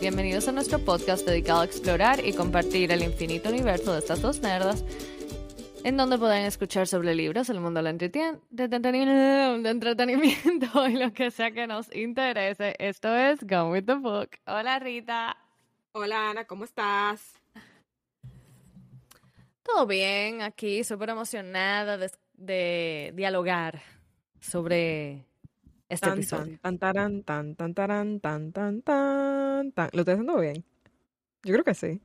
Bienvenidos a nuestro podcast dedicado a explorar y compartir el infinito universo de estas dos nerdas, en donde pueden escuchar sobre libros, el mundo del entretenimiento, y lo que sea que nos interese. Esto es Go With The Book. Hola Rita. Hola Ana, ¿cómo estás? Todo bien, aquí súper emocionada de, de dialogar sobre este Tan, episodio. tan, tan, tan, tan, taran, tan, tan, tan, tan. ¿Lo estoy haciendo bien? Yo creo que sí.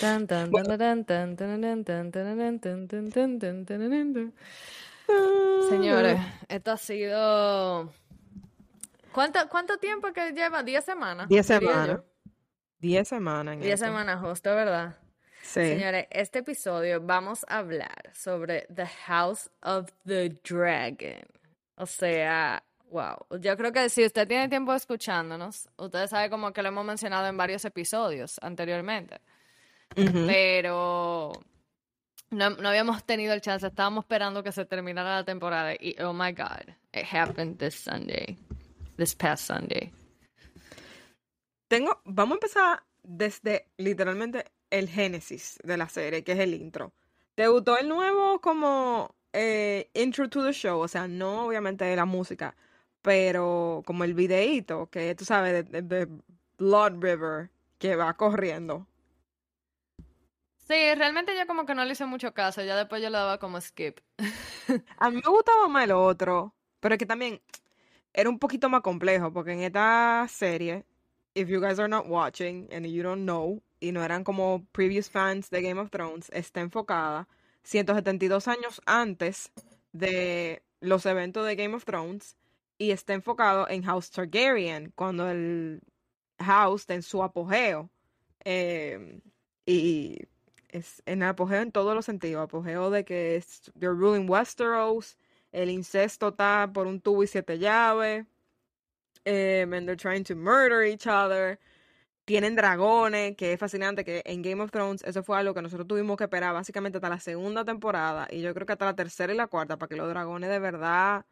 Tan, tan, Bueno. tan, tan, tan, tan, tan, tan, tan, tan, tan, tan, tan, tan, tan. Señores, esto ha sido... ¿Cuánto, cuánto tiempo que lleva? ¿Diez semanas? Diez semanas. Diez semanas Diez semanas justo, ¿verdad? Sí. Señores, este episodio vamos a hablar sobre The House of the Dragon. O sea, wow. Yo creo que si usted tiene tiempo escuchándonos, usted sabe como que lo hemos mencionado en varios episodios anteriormente. Pero no, no habíamos tenido el chance, estábamos esperando que se terminara la temporada y oh my god, it happened this Sunday, this past Sunday. Tengo, vamos a empezar desde literalmente el génesis de la serie, que es el intro. ¿Te gustó el nuevo como eh, intro to the show? O sea, no obviamente la música, pero como el videíto que tú sabes de, de- de Blood River que va corriendo. Sí, realmente yo como que no le hice mucho caso, ya después yo le daba como skip. A mí me gustaba más el otro, pero es que también era un poquito más complejo, porque en esta serie, if you guys are not watching and you don't know, y no eran como previous fans de Game of Thrones, está enfocada 172 años antes de los eventos de Game of Thrones y está enfocado en House Targaryen, cuando el House está en su apogeo. eh, y es en apogeo en todos los sentidos. Apogeo de que es, they're ruling Westeros, el incesto está por un tubo y siete llaves, em, and they're trying to murder each other. Tienen dragones, que es fascinante, que en Game of Thrones eso fue algo que nosotros tuvimos que esperar básicamente hasta la segunda temporada y yo creo que hasta la tercera y la cuarta para que los dragones de verdad,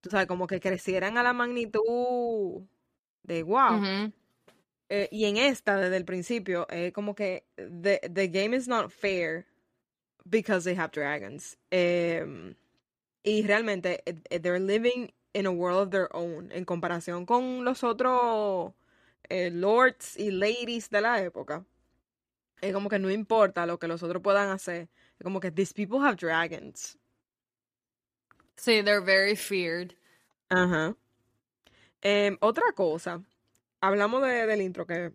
tú sabes, como que crecieran a la magnitud de wow. Eh, y en esta, desde el principio, es como que the, the game is not fair because they have dragons. Em, y realmente, eh, eh, they're living in a world of their own en comparación con los otros eh, lords y ladies de la época. Es como que no importa lo que los otros puedan hacer. Es como que these people have dragons. Sí, they're very feared. Ajá. Em, otra cosa, hablamos de, del intro que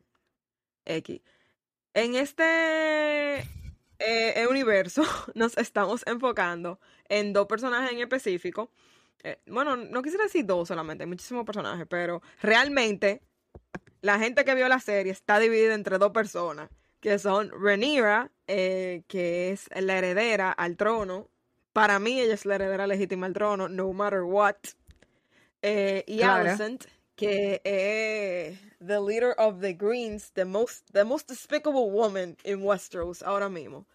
X. En este eh, universo nos estamos enfocando en dos personajes en específico. Eh, bueno, no quisiera decir dos solamente, hay muchísimos personajes, pero realmente la gente que vio la serie está dividida entre dos personas, que son Rhaenyra, eh, que es la heredera al trono. Para mí ella es la heredera legítima al trono, no matter what. Eh, y. Alicent, que es the leader of the Greens, the most, the most despicable woman in Westeros ahora mismo.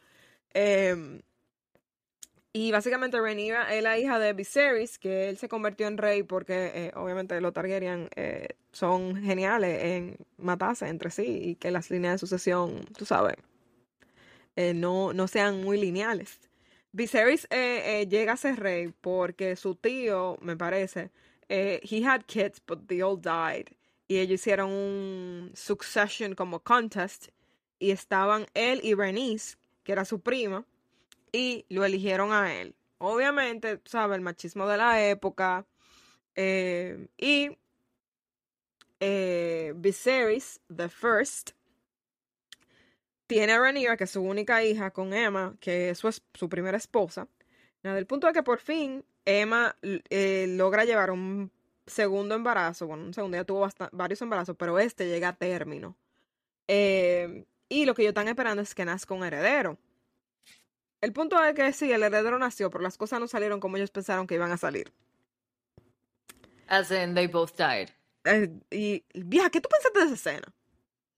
Em, y básicamente Rhaenyra es la hija de Viserys, que él se convirtió en rey porque eh, obviamente los Targaryen eh, son geniales en matarse entre sí y que las líneas de sucesión, tú sabes, eh, no, no sean muy lineales. Viserys llega a ser rey porque su tío, me parece, he had kids, but they all died. Y ellos hicieron un succession como contest y estaban él y Bernice, que era su prima, y lo eligieron a él. Obviamente, tú sabes, el machismo de la época. eh, y eh, Viserys, the first, tiene a Rhaenyra, que es su única hija, con Emma, que es su, su primera esposa. Nada, el punto es que por fin Emma eh, logra llevar un segundo embarazo. Bueno, un segundo, ya tuvo varios embarazos, pero este llega a término. Eh, y lo que ellos están esperando es que nazca un heredero. El punto es que sí, el heredero nació, pero las cosas no salieron como ellos pensaron que iban a salir. As in, they both died. Eh, y, vieja, ¿qué tú pensaste de esa escena?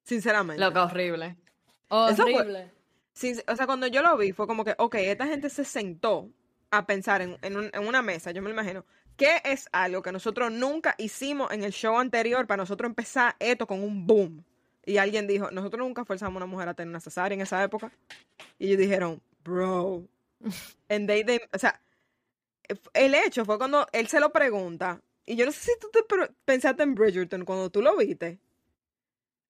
Sinceramente. Loca, horrible. Horrible. Sin- o sea, cuando yo lo vi, fue como que, ok, esta gente se sentó a pensar en, en un- en una mesa, yo me lo imagino, ¿qué es algo que nosotros nunca hicimos en el show anterior para nosotros empezar esto con un boom? Y alguien dijo, nosotros nunca forzamos a una mujer a tener una cesárea en esa época. Y ellos dijeron, bro. And they, they- o sea, el hecho fue cuando él se lo pregunta. Y yo no sé si tú te pensaste en Bridgerton cuando tú lo viste.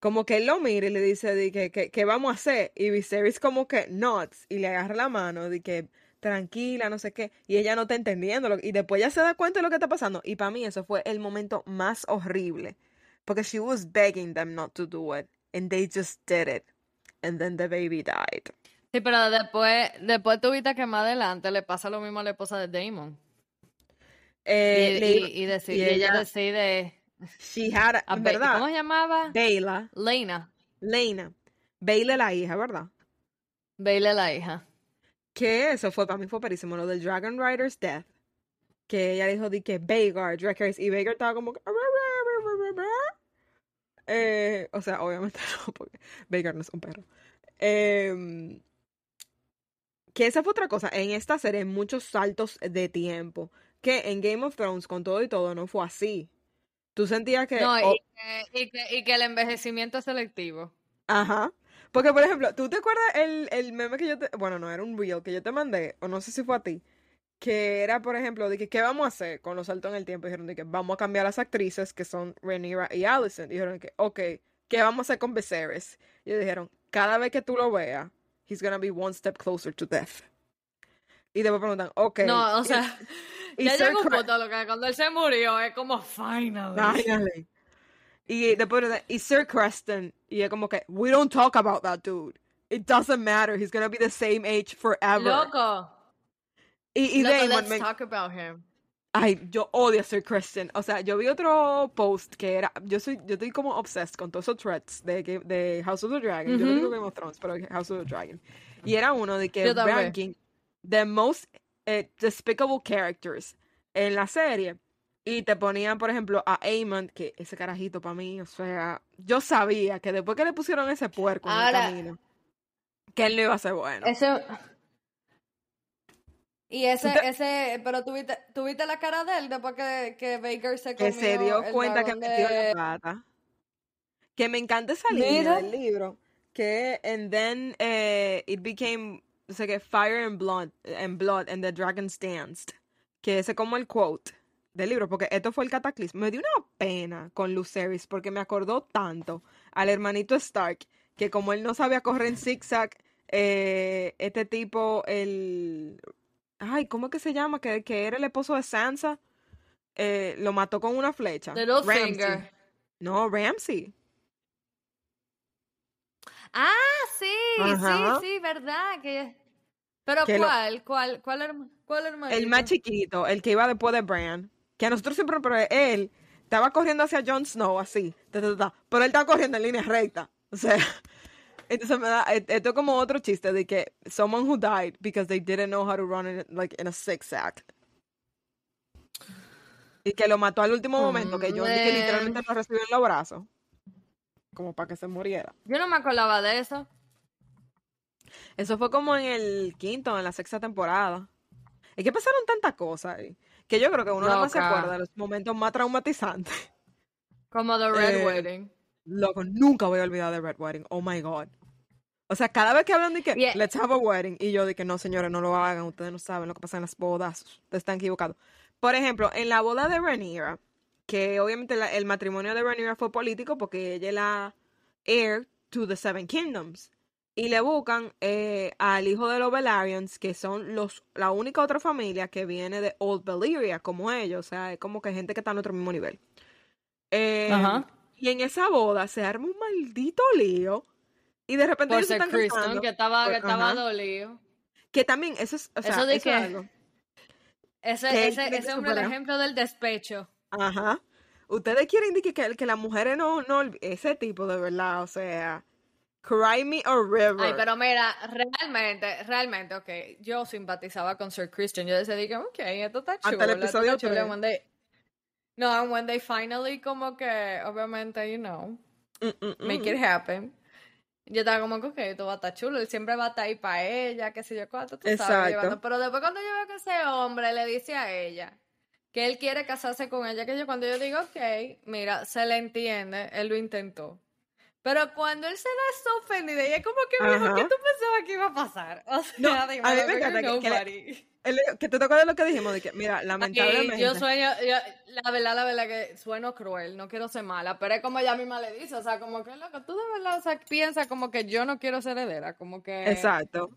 Como que él lo mira y le dice, de que, que, ¿qué vamos a hacer? Y Viserys como que, nuts. Y le agarra la mano, de que, tranquila, no sé qué. Y ella no está entendiendo. lo- y después ya se da cuenta de lo que está pasando. Y para mí eso fue el momento más horrible. Porque she was begging them not to do it. And they just did it. And then the baby died. Sí, pero después, después tuviste que más adelante le pasa lo mismo a la esposa de Damon. Eh, y, le- y- y deci- y y ella ella- decide. she had, a verdad, ¿Cómo se llamaba? Bela, Lena. Lena, Bela la hija, ¿verdad? Bailey la hija. Que eso fue, para mí fue perísimo, lo del Dragon Rider's death. Que ella dijo de que Vagar, Dracarys, y Vagar estaba como. Eh, o sea, obviamente no, porque Vagar no es un perro. Em, que esa fue otra cosa. En esta serie hay muchos saltos de tiempo. Que en Game of Thrones, con todo y todo, no fue así. Tú sentías que... No, y, oh, que, y, que, y que el envejecimiento es selectivo. Ajá. Porque, por ejemplo, ¿tú te acuerdas el, el meme que yo te... Bueno, no, era un reel que yo te mandé, o no sé si fue a ti, que era, por ejemplo, de que, ¿qué vamos a hacer con los saltos en el tiempo? Dijeron de que vamos a cambiar las actrices, que son Rhaenyra y Alicent. Dijeron que, ok, ¿qué vamos a hacer con Viserys? Y dijeron, cada vez que tú lo veas, he's gonna be one step closer to death. Y después preguntan, ok. No, o sea, y ya llegó un punto lo que cuando él se murió es como finally. Finally. Y después de y Sir Creston, y es como que, we don't talk about that dude. It doesn't matter, he's gonna be the same age forever. Loco. y y Loco, Damon, let's me- talk about him. Ay, yo odio a Sir Creston. O sea, yo vi otro post que era, yo soy, yo estoy como obsessed con todos esos threads de, de House of the Dragon. Yo no digo Game of Thrones, pero House of the Dragon. Y era uno de que ranking the most eh, despicable characters en la serie. Y te ponían, por ejemplo, a Aemon, que ese carajito para mí, o sea, yo sabía que después que le pusieron ese puerco en Ahora- el camino, que él no iba a ser bueno. Ese... Y ese, ese, pero tuviste, tuviste la cara de él después que, que Baker se que comió se dio cuenta que dragón metió de- la pata. Que me encanta esa línea del libro. Que, and then eh, it became, o sea, que fire and blood, and blood, and the dragons danced. Que ese como el quote del libro, porque esto fue el cataclismo. Me dio una pena con Lucerys, porque me acordó tanto al hermanito Stark, que como él no sabía correr en zigzag, eh, este tipo, el... Ay, ¿cómo es que se llama? Que, que era el esposo de Sansa. eh, lo mató con una flecha. Littlefinger. No, Ramsey. Ah, sí, Ajá. sí, sí, verdad. Que... Pero Que lo- ¿cuál? ¿Cuál? ¿Cuál, herma- cuál hermanito? El más chiquito, el que iba después de Bran. Que a nosotros siempre, pero él estaba corriendo hacia Jon Snow así. ta, ta, ta, pero él estaba corriendo en línea recta. O sea, entonces me da, e- esto es como otro chiste de que someone who died because they didn't know how to run in, like, in a zigzag. Y que lo mató al último momento, que Jon que literalmente lo recibió en los brazos. Como para que se muriera. Yo no me acordaba de eso. Eso fue como en el quinto, en la sexta temporada. Es que pasaron tantas cosas ahí, que yo creo que uno nada más se acuerda de los momentos más traumatizantes. Como The Red Eh, Wedding. Loco, nunca voy a olvidar de Red Wedding. Oh my God. O sea, cada vez que hablan de que Yeah. let's have a wedding, y yo de que no, señores, no lo hagan, ustedes no saben lo que pasa en las bodas, ustedes están equivocados. Por ejemplo, en la boda de Rhaenyra, que obviamente la- el matrimonio de Rhaenyra fue político porque ella es la heir to the Seven Kingdoms. Y le buscan eh, al hijo de los Velaryon, que son los la única otra familia que viene de Old Valyria, como ellos. O sea, es como que gente que está en otro mismo nivel. Eh, Ajá. Y en esa boda se arma un maldito lío. Y de repente Por ser están Kristen, que estaba, que estaba dolido. Que también, eso es, o sea, Eso de eso es algo. Ese, Que ese, es un ejemplo del despecho. Ajá. Ustedes quieren decir que, que las mujeres no, no, ese tipo de verdad, o sea, cry me a river. Ay, pero mira, realmente, realmente, ok, yo simpatizaba con Sir Christian. Yo que, ok, esto está chulo. Hasta el episodio chulo. tres. No, and when they finally como que, obviamente, you know, Mm, mm, make it happen. Yo estaba como que, ok, esto va a estar chulo. Él siempre va a estar ahí para ella, qué sé yo cuánto, tú Exacto. sabes. llevando. Pero después cuando yo veo que ese hombre le dice a ella que él quiere casarse con ella, que yo cuando yo digo, ok, mira, se le entiende, él lo intentó. Pero cuando él se da ofendida, y es como que, mijo, ¿qué tú pensabas que iba a pasar? O sea, No, a mí me encanta que- que. El- que te tocó de lo que dijimos, de que, mira, lamentablemente. Y yo sueño, yo- la verdad, la verdad que sueno cruel, no quiero ser mala, pero es como ella misma le dice, o sea, como que loco, tú de verdad, o sea, piensas como que yo no quiero ser heredera, como que... Exacto.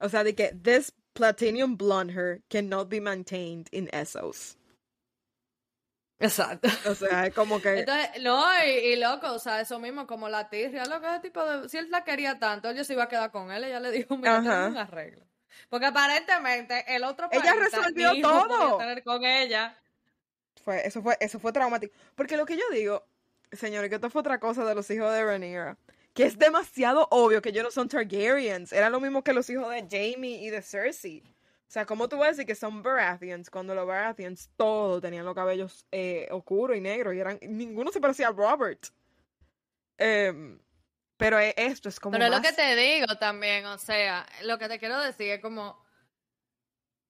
O sea, de que this platinum blonde hair cannot be maintained in Essos. Exacto. O sea, es como que. Entonces, no, y, y loco, o sea, eso mismo, como la tirria, loco, ese tipo de, si él la quería tanto, él se iba a quedar con él, ella le dijo, mira, tenemos un arreglo. Porque aparentemente el otro Ella resolvió todo. tener con ella. Fue, eso fue, eso fue traumático. Porque lo que yo digo, señores, que esto fue otra cosa de los hijos de Rhaenyra. Que es demasiado obvio que ellos no son Targaryens. Era lo mismo que los hijos de Jamie y de Cersei. O sea, ¿cómo tú vas a decir que son Baratheons cuando los Baratheons todos tenían los cabellos eh, oscuros y negros y eran ninguno se parecía a Robert? Em, pero e- esto es como Pero es lo que te digo también, o sea, lo que te quiero decir es como,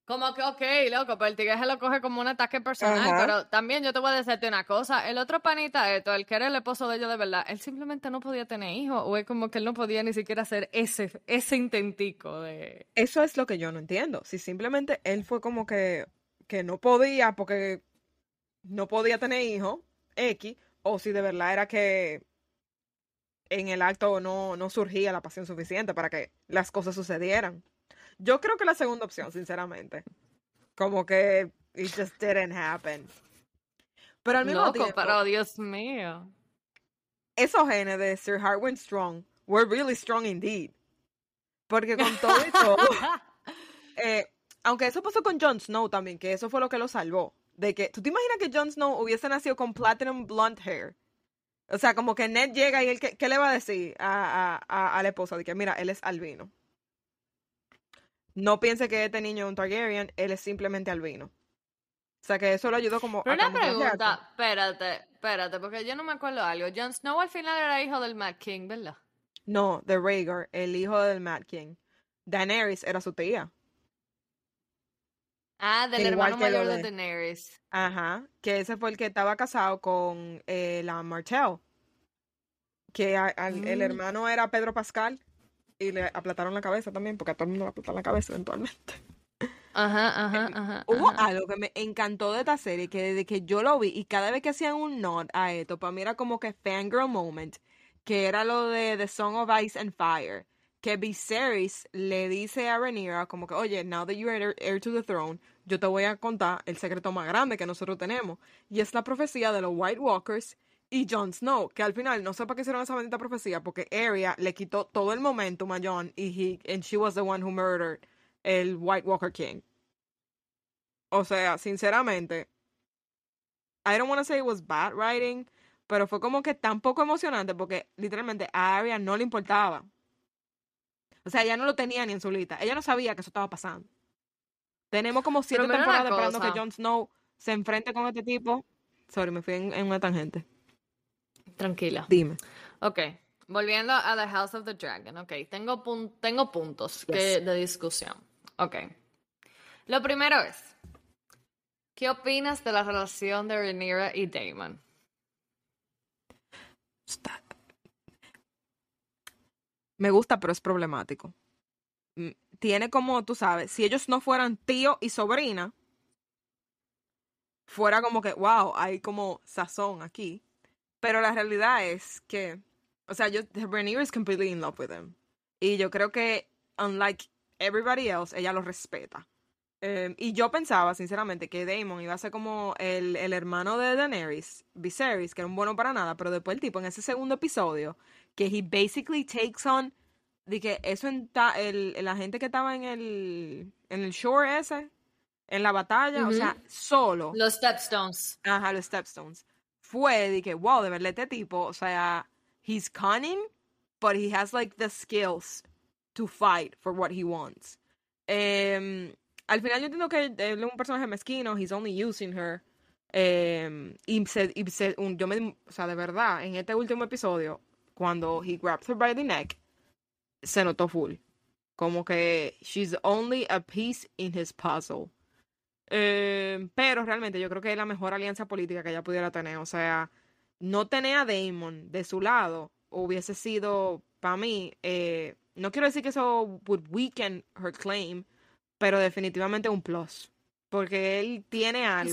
como que, ok, loco, pero el tigre se lo coge como un ataque personal, Ajá. pero también yo te voy a decirte una cosa, el otro panita, esto, el que era el esposo de ellos de verdad, él simplemente no podía tener hijos, o es como que él no podía ni siquiera hacer ese, ese intentico de... Eso es lo que yo no entiendo. Si simplemente él fue como que, que no podía porque no podía tener hijos, X, o si de verdad era que en el acto no, no surgía la pasión suficiente para que las cosas sucedieran. Yo creo que la segunda opción, sinceramente. Como que it just didn't happen. Pero al mismo Loco, tiempo, pero Dios mío. esos genes de Sir Harwin Strong were really strong indeed. Porque con todo y todo, eh, aunque eso pasó con Jon Snow también, que eso fue lo que lo salvó. De que, ¿tú te imaginas que Jon Snow hubiese nacido con platinum blonde hair? O sea, como que Ned llega y él, ¿qué, qué le va a decir a, a, a, la esposa? De que, mira, él es albino. No piense que este niño es un Targaryen, él es simplemente albino. O sea, que eso lo ayudó como Pero a una pregunta, espérate, espérate, porque yo no me acuerdo algo. Jon Snow al final era hijo del Mad King, ¿verdad? No, de Rhaegar, el hijo del Mad King. Daenerys era su tía. Ah, del hermano mayor de Daenerys. Ajá, que ese fue el que estaba casado con eh, la Martell. Que a- el Mm. hermano era Pedro Pascal y le aplataron la cabeza también, porque a todo el mundo le aplataron la cabeza eventualmente. Ajá, ajá, ajá. Hubo ajá. algo que me encantó de esta serie, que desde que yo lo vi y cada vez que hacían un nod a esto, para mí era como que fangirl moment, que era lo de The Song of Ice and Fire, que Viserys le dice a Rhaenyra como que, oye, now that you're heir, heir to the throne, yo te voy a contar el secreto más grande que nosotros tenemos, y es la profecía de los White Walkers y Jon Snow, que al final no sé para qué hicieron esa bendita profecía, porque Arya le quitó todo el momentum a Jon y he, and she was the one who murdered el White Walker King. O sea, sinceramente, I don't want to say it was bad writing, pero fue como que tan poco emocionante porque literalmente a Arya no le importaba. O sea, ella no lo tenía ni en su lista. Ella no sabía que eso estaba pasando. Tenemos como siete temporadas esperando que Jon Snow se enfrente con este tipo. Sorry, me fui en, en una tangente. Tranquila. Dime. Ok, volviendo a The House of the Dragon. Ok, tengo, pun- tengo puntos que- de discusión. Ok. Lo primero es, ¿qué opinas de la relación de Rhaenyra y Daemon? Está- Me gusta, pero es problemático. Mm, Tiene como, tú sabes, si ellos no fueran tío y sobrina, fuera como que, wow, hay como sazón aquí. Pero la realidad es que, o sea, yo, Rhaenyra is completely in love with him. Y yo creo que, unlike everybody else, ella lo respeta. Eh, y yo pensaba, sinceramente, que Daemon iba a ser como el, el hermano de Daenerys, Viserys, que era un bueno para nada, pero después el tipo en ese segundo episodio, que he basically takes on, de que eso en ta- el, la gente que estaba en el, en el shore ese, en la batalla, o Ujú. sea, solo, Los Stepstones. ajá, los Stepstones, fue de que, wow, de verdad este tipo, o sea, he's cunning, but he has like the skills to fight for what he wants. Em, al final yo entiendo que él es un personaje mezquino, he's only using her. em, y se, y se- un- yo me, o sea, de verdad, en este último episodio, cuando he grabbed her by the neck, se notó full. Como que she's only a piece in his puzzle. Eh, pero realmente yo creo que es la mejor alianza política que ella pudiera tener. O sea, no tener a Damon de su lado hubiese sido, para mí, eh, no quiero decir que eso would weaken her claim, pero definitivamente un plus. Porque él tiene algo.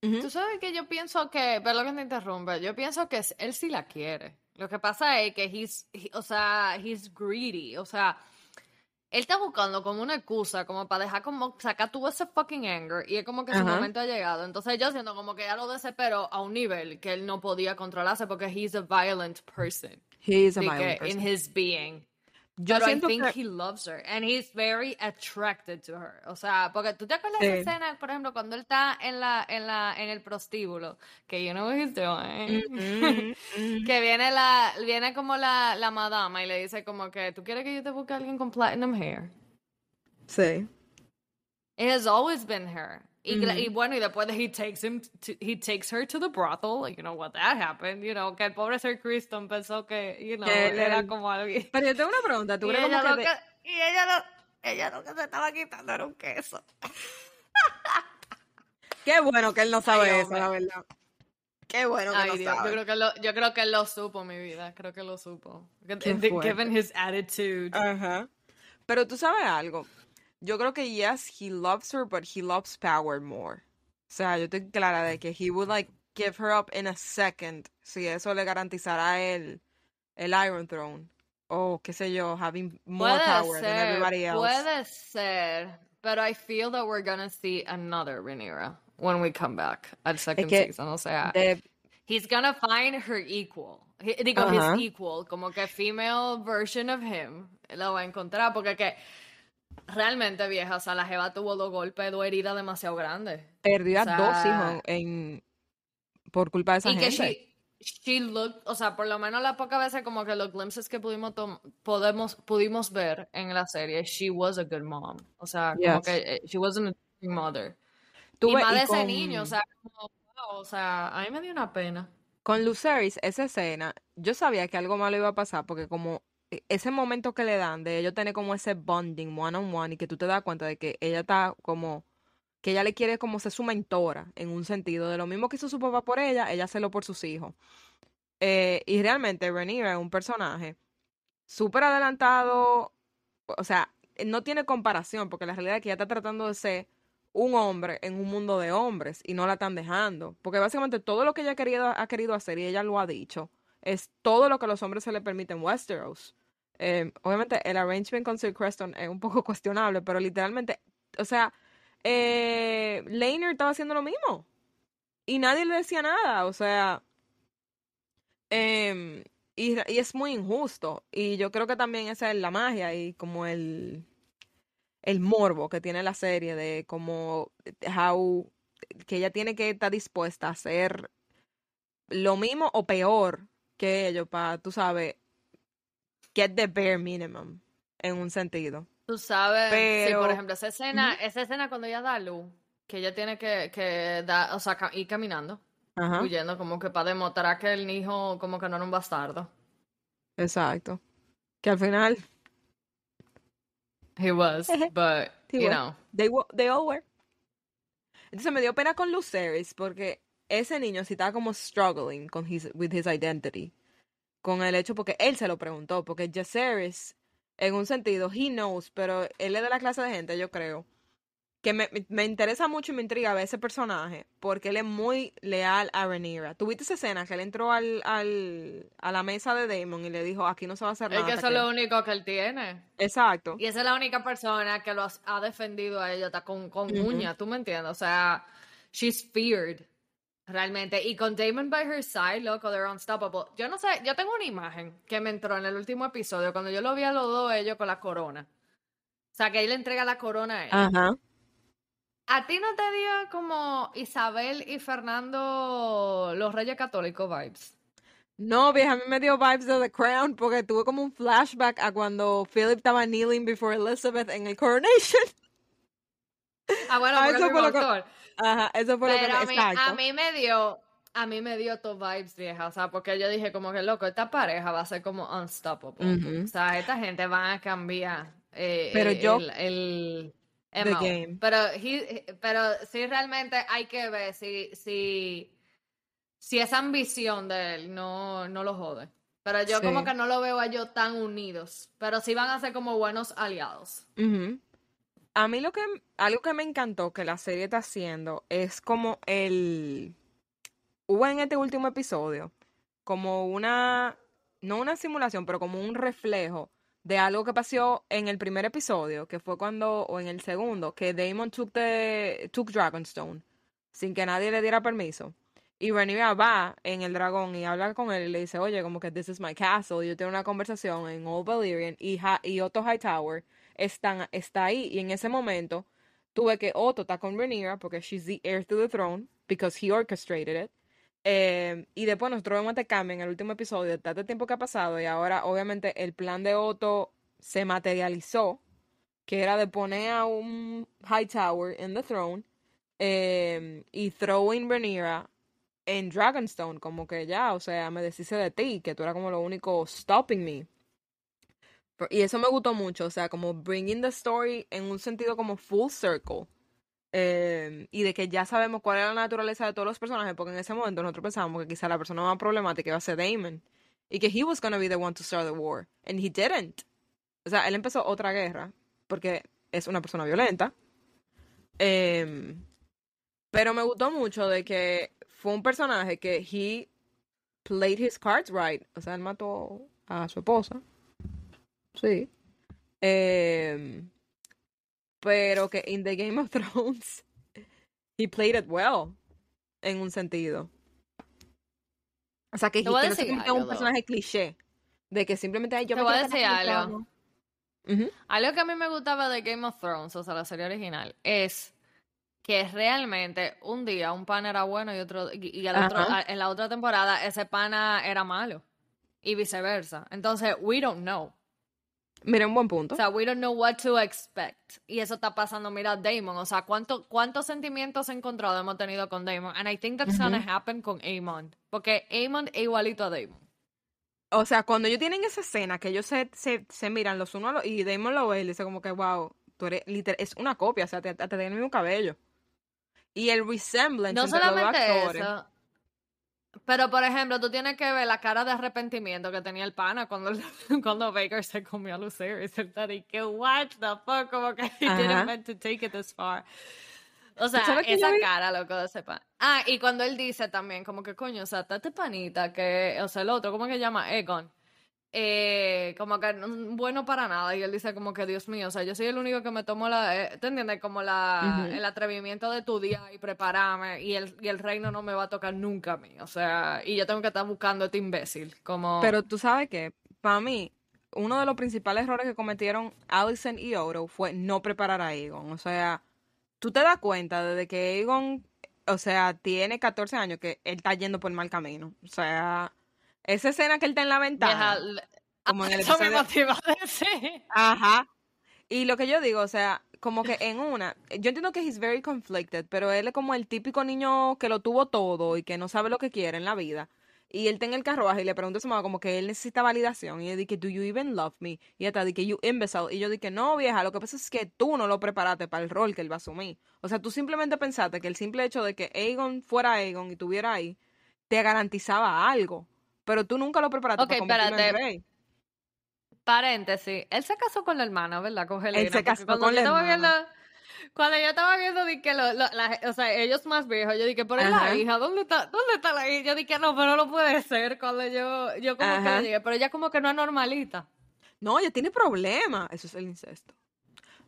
Tú sabes que yo pienso que, perdón que te interrumpa, yo pienso que él sí la quiere. Lo que pasa es que he's, o sea, he's greedy, o sea, él está buscando como una excusa, como para dejar como sacar todo ese fucking anger y es como que su momento ha llegado. Entonces yo siento como que ya lo desespero a un nivel que él no podía controlarse porque he's a violent person. He's a violent person. In his being. Yo siento I think que... he loves her and he's very attracted to her. O sea, porque tú te acuerdas de esa escena, por ejemplo, cuando él está en la en la en el prostíbulo, que you know what he's doing. que viene la viene como la la madama y le dice como que tú quieres que yo te busque a alguien con platinum hair. Sí. It has always been her. Y, y, bueno, y después de he takes him to, he takes her to the brothel, you know what that happened, you know, que el pobre Sir Kristen pensó que, you know, era como algo. Pero yo tengo una pregunta, ¿tú crees como que, que, y ella lo, ella lo que se estaba quitando era un queso. Qué bueno que él no sabe Ay, eso, la verdad. Qué bueno que Ay, no Dios, sabe. Yo creo que, lo, yo creo que él lo supo, mi vida. Creo que lo supo. Given his attitude. Ajá. Uh -huh. Pero tú sabes algo yo creo que yes, he loves her, but he loves power more. O sea, yo estoy clara de que he would like give her up in a second si eso le garantizará el, el Iron Throne. O qué sé yo, having more puede power ser, than everybody else. Puede ser, but I feel that we're gonna see another Rhaenyra when we come back at second que season. O sea, de... he's gonna find her equal. He, digo, uh -huh. his equal, como que female version of him lo va a encontrar, porque que realmente vieja, o sea, la jeva tuvo dos golpes, dos heridas demasiado grandes. Perdió o a sea, dos hijos en, por culpa de esa y gente. que she, she looked, o sea, por lo menos las pocas veces como que los glimpses que pudimos podemos pudimos ver en la serie, she was a good mom. O sea, como Yes. que eh, she wasn't a mother. Tú y más de ese con- niño, o sea, como, wow, o sea, a mí me dio una pena. Con Lucerys, esa escena, yo sabía que algo malo iba a pasar porque como ese momento que le dan de ellos tener como ese bonding one on one y que tú te das cuenta de que ella está como que ella le quiere como ser su mentora en un sentido de lo mismo que hizo su papá por ella, ella hacerlo por sus hijos. Eh, y realmente Rhaenyra es un personaje súper adelantado, o sea, no tiene comparación porque la realidad es que ella está tratando de ser un hombre en un mundo de hombres y no la están dejando. Porque básicamente todo lo que ella ha querido, ha querido hacer, y ella lo ha dicho, es todo lo que los hombres se le permite en Westeros. Eh, obviamente el arrangement con Sir Creston es un poco cuestionable, pero literalmente, o sea, eh, Laner estaba haciendo lo mismo. Y nadie le decía nada, o sea... em, y, y es muy injusto. Y yo creo que también esa es la magia y como el el morbo que tiene la serie de como how que ella tiene que estar dispuesta a hacer lo mismo o peor que ellos para, tú sabes, get the bare minimum en un sentido. Tú sabes, sí, por Pero- ejemplo, esa escena, esa escena cuando ella da a luz, que ella tiene que, que dar, o sea, ir caminando, Ajá. huyendo, como que para demostrar que el hijo como que no era un bastardo. Exacto. Que al final He was, but, He you was. know. they, they all were. Entonces me dio pena con Lucerys porque ese niño sí estaba como struggling con his, with his identity. Con el hecho porque él se lo preguntó. Porque Jaceres, en un sentido, he knows, pero él es de la clase de gente, yo creo, que me, me interesa mucho y me intriga ver ese personaje porque él es muy leal a Rhaenyra. ¿Tuviste esa escena que él entró al, al, a la mesa de Damon y le dijo, aquí no se va a hacer Es nada? que hasta eso es que-". lo único que él tiene. Exacto. Y esa es la única persona que lo ha defendido a ella hasta con, con Ujú. uñas, ¿tú me entiendes? O sea, she's feared, realmente. Y con Damon by her side, loco, they're unstoppable. Yo no sé, yo tengo una imagen que me entró en el último episodio, cuando yo lo vi a los dos ellos con la corona. O sea, que él le entrega la corona a él. Ajá. ¿A ti no te dio como Isabel y Fernando los Reyes Católicos vibes? No, vieja, a mí me dio vibes de The Crown porque tuve como un flashback a cuando Philip estaba kneeling before Elizabeth en el coronation. Ah, bueno, Ah, porque eso fue lo que-. Ajá, eso fue lo que Pero me... a mí, a mí me dio, a mí me dio tus vibes vieja, o sea, porque yo dije como que loco, esta pareja va a ser como unstoppable. O sea, esta gente va a cambiar eh, Pero eh, yo- el, el- game. Pero, he- pero sí realmente hay que ver si, si, si esa ambición de él no, no lo jode. Pero yo como que no lo veo a ellos tan unidos. Pero sí van a ser como buenos aliados. A mí lo que, algo que me encantó que la serie está haciendo es como el, hubo en este último episodio, como una, no una simulación, pero como un reflejo de algo que pasó en el primer episodio, que fue cuando, o en el segundo, que Damon took, the, took Dragonstone sin que nadie le diera permiso. Y Rhaenyra va en el dragón y habla con él y le dice, oye, como que this is my castle. Y yo tengo una conversación en Old Valyrian y, Ha- y Otto Hightower está ahí. Y en ese momento tuve que Otto está con Rhaenyra porque she's the heir to the throne because he orchestrated it. Eh, y después nosotros vemos este cambio en el último episodio de tanto tiempo que ha pasado y ahora obviamente el plan de Otto se materializó, que era de poner a un Hightower en the throne eh, y throwing Rhaenyra en Dragonstone, como que ya, o sea, me deshice de ti, que tú eras como lo único stopping me. Y eso me gustó mucho, o sea, como bringing the story en un sentido como full circle. eh, y de que ya sabemos cuál era la naturaleza de todos los personajes, porque en ese momento nosotros pensábamos que quizá la persona más problemática iba a ser Damon. Y que he was gonna be the one to start the war. And he didn't. O sea, él empezó otra guerra, porque es una persona violenta. Em, pero me gustó mucho de que fue un personaje que he played his cards right. O sea, él mató a su esposa. Sí. Em, pero que in the Game of Thrones he played it well en un sentido. O sea, que, que no se decir convirtió en un personaje cliché. De que simplemente yo Te me voy a decir algo. Algo que a mí me gustaba de Game of Thrones, o sea, la serie original, es que realmente un día un pana era bueno y otro y, y al otro, Ajá. a- en la otra temporada ese pana era malo y viceversa. Entonces, we don't know. Mira, un buen punto. O sea, we don't know what to expect. Y eso está pasando, mira, Damon. O sea, ¿cuánto, ¿cuántos sentimientos encontrados hemos tenido con Damon? And I think that's gonna happen con Amon. Porque Amon es igualito a Damon. O sea, cuando ellos tienen esa escena que ellos se, se, se miran los unos a los y Damon lo ve y dice como que, wow, tú eres literal, es una copia, o sea, te, te tiene el mismo cabello. Y el resemblance No entre los dos solamente actores. eso. Pero, por ejemplo, tú tienes que ver la cara de arrepentimiento que tenía el pana cuando, cuando Baker se comió a Lucerys. De que, what the fuck, como que he didn't meant to take it this far. O sea, esa cara, loco, de ese pan. Ah, y cuando él dice también, como que, coño, o sea, está este panita que, o sea, el otro, ¿cómo que se llama? Egon. Eh, como que bueno para nada. Y él dice como que, Dios mío, o sea, yo soy el único que me tomo la, eh, ¿te entiendes? Como la, el atrevimiento de tu día y prepararme y el, y el reino no me va a tocar nunca a mí. O sea, y yo tengo que estar buscando a este imbécil. Como... Pero tú sabes que, para mí, uno de los principales errores que cometieron Allison y Odo fue no preparar a Aegon. O sea, tú te das cuenta desde que Aegon, o sea, tiene 14 años que él está yendo por el mal camino. O sea, esa escena que él está en la ventana. Le- como en el eso me motiva a decir. Ajá. Y lo que yo digo, o sea, como que en una, yo entiendo que he's very conflicted, pero él es como el típico niño que lo tuvo todo y que no sabe lo que quiere en la vida. Y él está en el carruaje y le pregunta a su mamá como que él necesita validación. Y él dice, do you even love me? Y ella dice, you imbecile. Y yo dije, no, vieja, lo que pasa es que tú no lo preparaste para el rol que él va a asumir. O sea, tú simplemente pensaste que el simple hecho de que Aegon fuera Aegon y tuviera ahí, te garantizaba algo. Pero tú nunca lo preparaste Ok, para convertirlo en espérate. rey. Paréntesis, él se casó con la hermana, ¿verdad? Con Helena. se porque casó cuando con yo la estaba hermana. Viendo, cuando yo estaba viendo, di que lo- lo- la- o sea, ellos más viejos, yo dije, pero es la hija, ¿dónde está, ¿dónde está la hija? Yo dije, no, pero no puede ser. Cuando yo, yo como que le dije, pero ella como que no es normalita. No, ella tiene problemas. Eso es el incesto.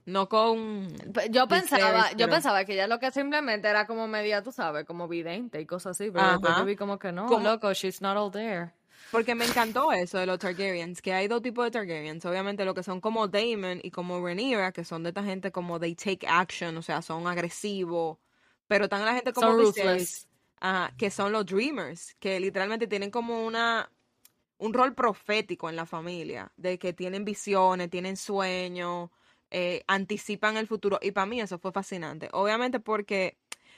No con... Yo pensaba, yo pero- pensaba que ella lo que simplemente era como media, tú sabes, como vidente y cosas así, pero después yo vi como que no, Como- loco, she's not all there. Porque me encantó eso de los Targaryens, que hay dos tipos de Targaryens. Obviamente lo que son como Daemon y como Rhaenyra, que son de esta gente como they take action, o sea, son agresivos. Pero están la gente como Viserys, ajá, que son los Dreamers, que literalmente tienen como una un rol profético en la familia, de que tienen visiones, tienen sueños, eh, anticipan el futuro. Y para mí eso fue fascinante. Obviamente porque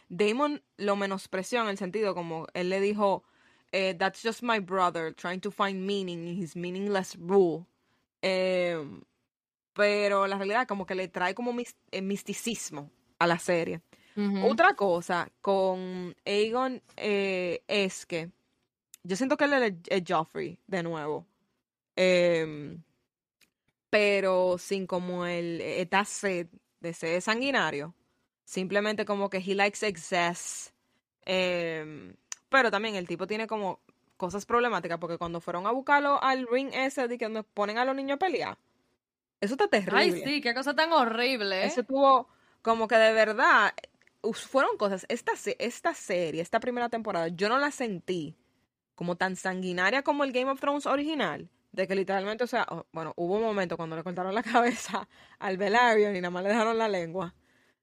Damon lo menospreció en el sentido como él le dijo, eh, that's just my brother trying to find meaning in his meaningless rule. Eh, pero la realidad como que le trae como mis- eh, misticismo a la serie. Otra cosa con Aegon es que yo siento que él es, es Joffrey de nuevo. Em, pero sin como el esta sed de ser sanguinario. Simplemente como que he likes excess. Em, pero también el tipo tiene como cosas problemáticas porque cuando fueron a buscarlo al ring ese de que nos ponen a los niños a pelear. Eso está terrible. Ay, sí, qué cosa tan horrible. ¿eh? Eso tuvo como que de verdad fueron cosas. Esta, esta serie, esta primera temporada, yo no la sentí como tan sanguinaria como el Game of Thrones original. De que literalmente, o sea, bueno, hubo un momento cuando le cortaron la cabeza al Velaryon y nada más le dejaron la lengua.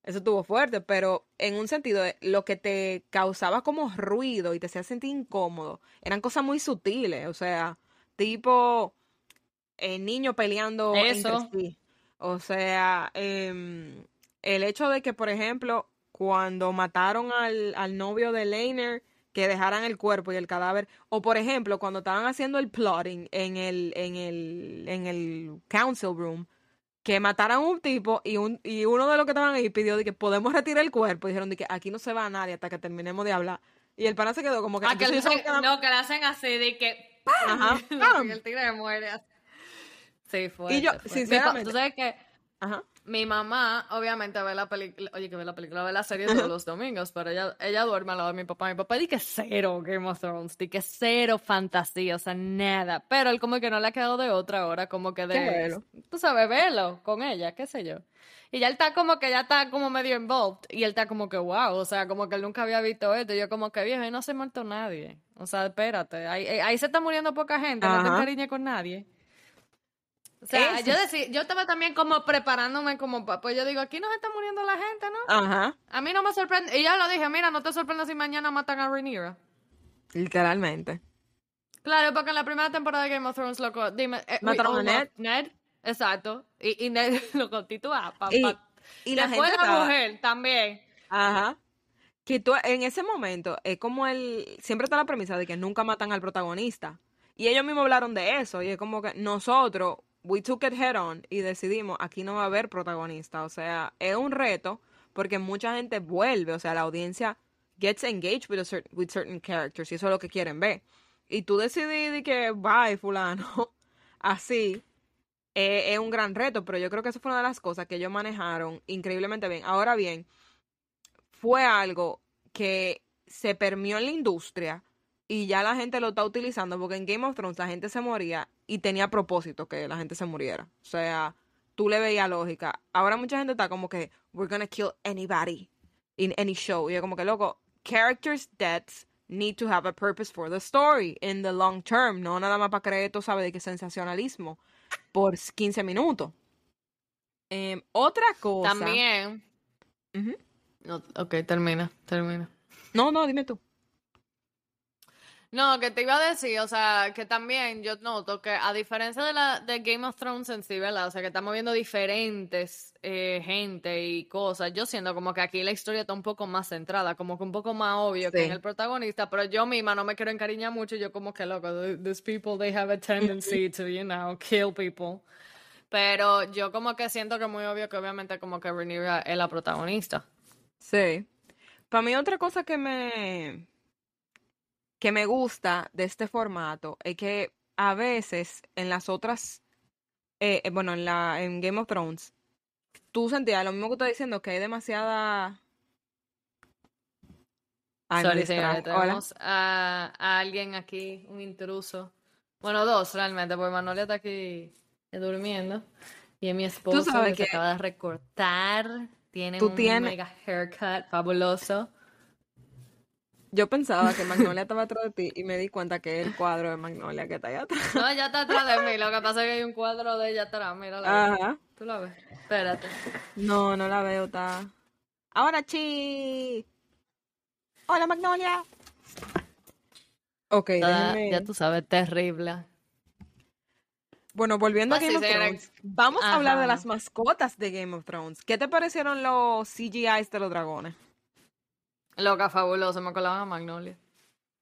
Eso estuvo fuerte, pero en un sentido, eh, lo que te causaba como ruido y te hacía sentir incómodo eran cosas muy sutiles. O sea, tipo eh, niño peleando Eso. entre sí. O sea, em, el hecho de que, por ejemplo, cuando mataron al, al novio de Lainer, que dejaran el cuerpo y el cadáver, o por ejemplo, cuando estaban haciendo el plotting en el, en el, en el council room, que mataran a un tipo y, un, y uno de los que estaban ahí pidió de que podemos retirar el cuerpo, y dijeron de que aquí no se va a nadie hasta que terminemos de hablar. Y el pana se quedó como que... Ah, que "Yo le soy hacen- el que- no, que le hacen así de que ¡pam! Ajá, el tigre muere. así. Sí, fue. Y yo, fuerte. Sinceramente- Tú sabes que Ajá. Mi mamá, obviamente, ve la película. Oye, que ve la película, ve la serie todos los domingos, pero ella, ella duerme al lado de mi papá. Mi papá dice que cero Game of Thrones, di que cero fantasía, o sea, nada. Pero él, como que no le ha quedado de otra hora, como que de. Tú sabes, verlo con ella, qué sé yo. Y ya él está como que ya está como medio involved. Y él está como que, wow, o sea, como que él nunca había visto esto. Y yo como que, viejo, ahí no se ha muerto nadie. O sea, espérate, ahí, ahí- se está muriendo poca gente, no te encariñes con nadie. O sea, yo decía, yo estaba también como preparándome como, pues yo digo, aquí no se está muriendo la gente, ¿no? Ajá. A mí no me sorprende. Y ya lo dije, mira, no te sorprende si mañana matan a Rhaenyra. Literalmente. Claro, porque en la primera temporada de Game of Thrones, loco, dime. eh, Mataron a love Ned, exacto. Y, y Ned lo constituía. Pa, Y, pa- y la Después gente la estaba- mujer también. Ajá. Que tú, en ese momento, es como el. Siempre está la premisa de que nunca matan al protagonista. Y ellos mismos hablaron de eso. Y es como que nosotros, we took it head on y decidimos, aquí no va a haber protagonista. O sea, es un reto porque mucha gente vuelve. O sea, la audiencia gets engaged with, certain characters. Y eso es lo que quieren ver. Y tú decidí de que, bye, fulano. Así. eh, es un gran reto, pero yo creo que eso fue una de las cosas que ellos manejaron increíblemente bien. Ahora bien, fue algo que se permeó en la industria y ya la gente lo está utilizando porque en Game of Thrones la gente se moría y tenía propósito que la gente se muriera. O sea, tú le veías lógica. Ahora mucha gente está como que we're gonna kill anybody in any show. Y yo como que loco, characters deaths need to have a purpose for the story in the long term, no nada más para creer, tú sabes, de que sensacionalismo por 15 minutos. Em, otra cosa. También. No, ok, termina, termina. No, no, dime tú. No, que te iba a decir, o sea, que también yo noto que a diferencia de la de Game of Thrones en sí, ¿verdad? O sea, que estamos viendo diferentes eh, gente y cosas. Yo siento como que aquí la historia está un poco más centrada, como que un poco más obvio que en el protagonista, pero yo misma no me quiero encariñar mucho. Yo como que loco, th- these people they have a tendency to, you know, kill people. Pero yo como que siento que es muy obvio que obviamente como que Rhaenyra es la protagonista. Sí. Para mí otra cosa que me que me gusta de este formato es que a veces en las otras eh, eh, bueno, en la en Game of Thrones tú sentías lo mismo que estoy diciendo que hay demasiada Ay, Sorry, señora, tenemos a, a alguien aquí, un intruso. Bueno, dos realmente, porque Manolia está aquí durmiendo. Y es mi esposo que se que- acaba de recortar. Tiene un tienes- mega haircut fabuloso. Yo pensaba que Magnolia estaba atrás de ti y me di cuenta que es el cuadro de Magnolia que está allá atrás. No, ella está atrás de mí. Lo que pasa es que hay un cuadro de ella atrás. Mira la Ajá. ¿Tú la ves? Espérate. No, no la veo, está. Ahora chi. Hola Magnolia. Ok, déjenme- ya tú sabes, terrible. Bueno, volviendo a Game of. Thrones, vamos a hablar de las mascotas de Game of Thrones. ¿Qué te parecieron los CGIs de los dragones? Loca, fabuloso. Me colaban a Magnolia.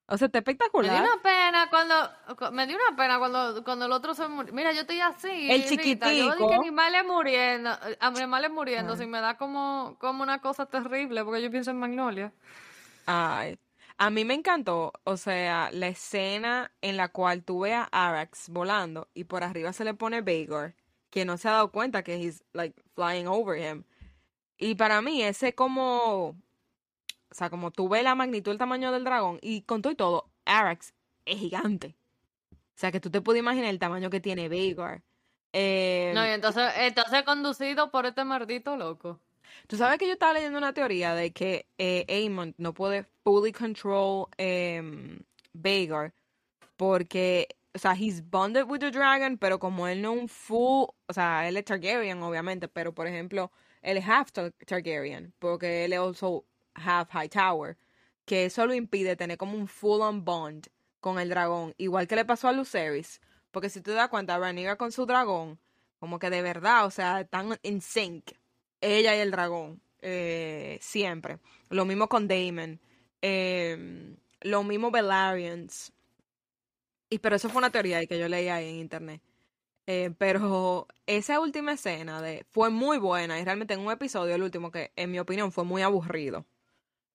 O sea, está Me dio espectacular. una pena cuando me dio una pena cuando cuando el otro se murió. Mira, yo estoy así. El Rita, Yo dije animales muriendo, animales muriendo, si me da como como una cosa terrible porque yo pienso en Magnolia. Ay, a mí me encantó, o sea, la escena en la cual tú ves a Arax volando y por arriba se le pone Vagor, que no se ha dado cuenta que he's like flying over him. Y para mí ese como, o sea, como tú ves la magnitud, el tamaño del dragón y con todo y todo, Arax es gigante. O sea, que tú te puedes imaginar el tamaño que tiene Vagor. Eh, No, y entonces entonces conducido por este maldito loco. Tú sabes que yo estaba leyendo una teoría de que eh, Aemon no puede fully control Vhagar porque, o sea, he's bonded with the dragon, pero como él no un full, o sea, él es Targaryen, obviamente, pero por ejemplo, él es half Tar- Targaryen, porque él es also half Hightower, que eso lo impide tener como un full on bond con el dragón, igual que le pasó a Lucerys, porque si te das cuenta, Rhaenyra con su dragón, como que de verdad, o sea, están en sync ella y el dragón, eh, siempre. Lo mismo con Damon, eh, lo mismo Velaryon. Y pero eso fue una teoría que yo leí ahí en internet. Eh, pero esa última escena de, fue muy buena y realmente en un episodio, el último, que en mi opinión fue muy aburrido.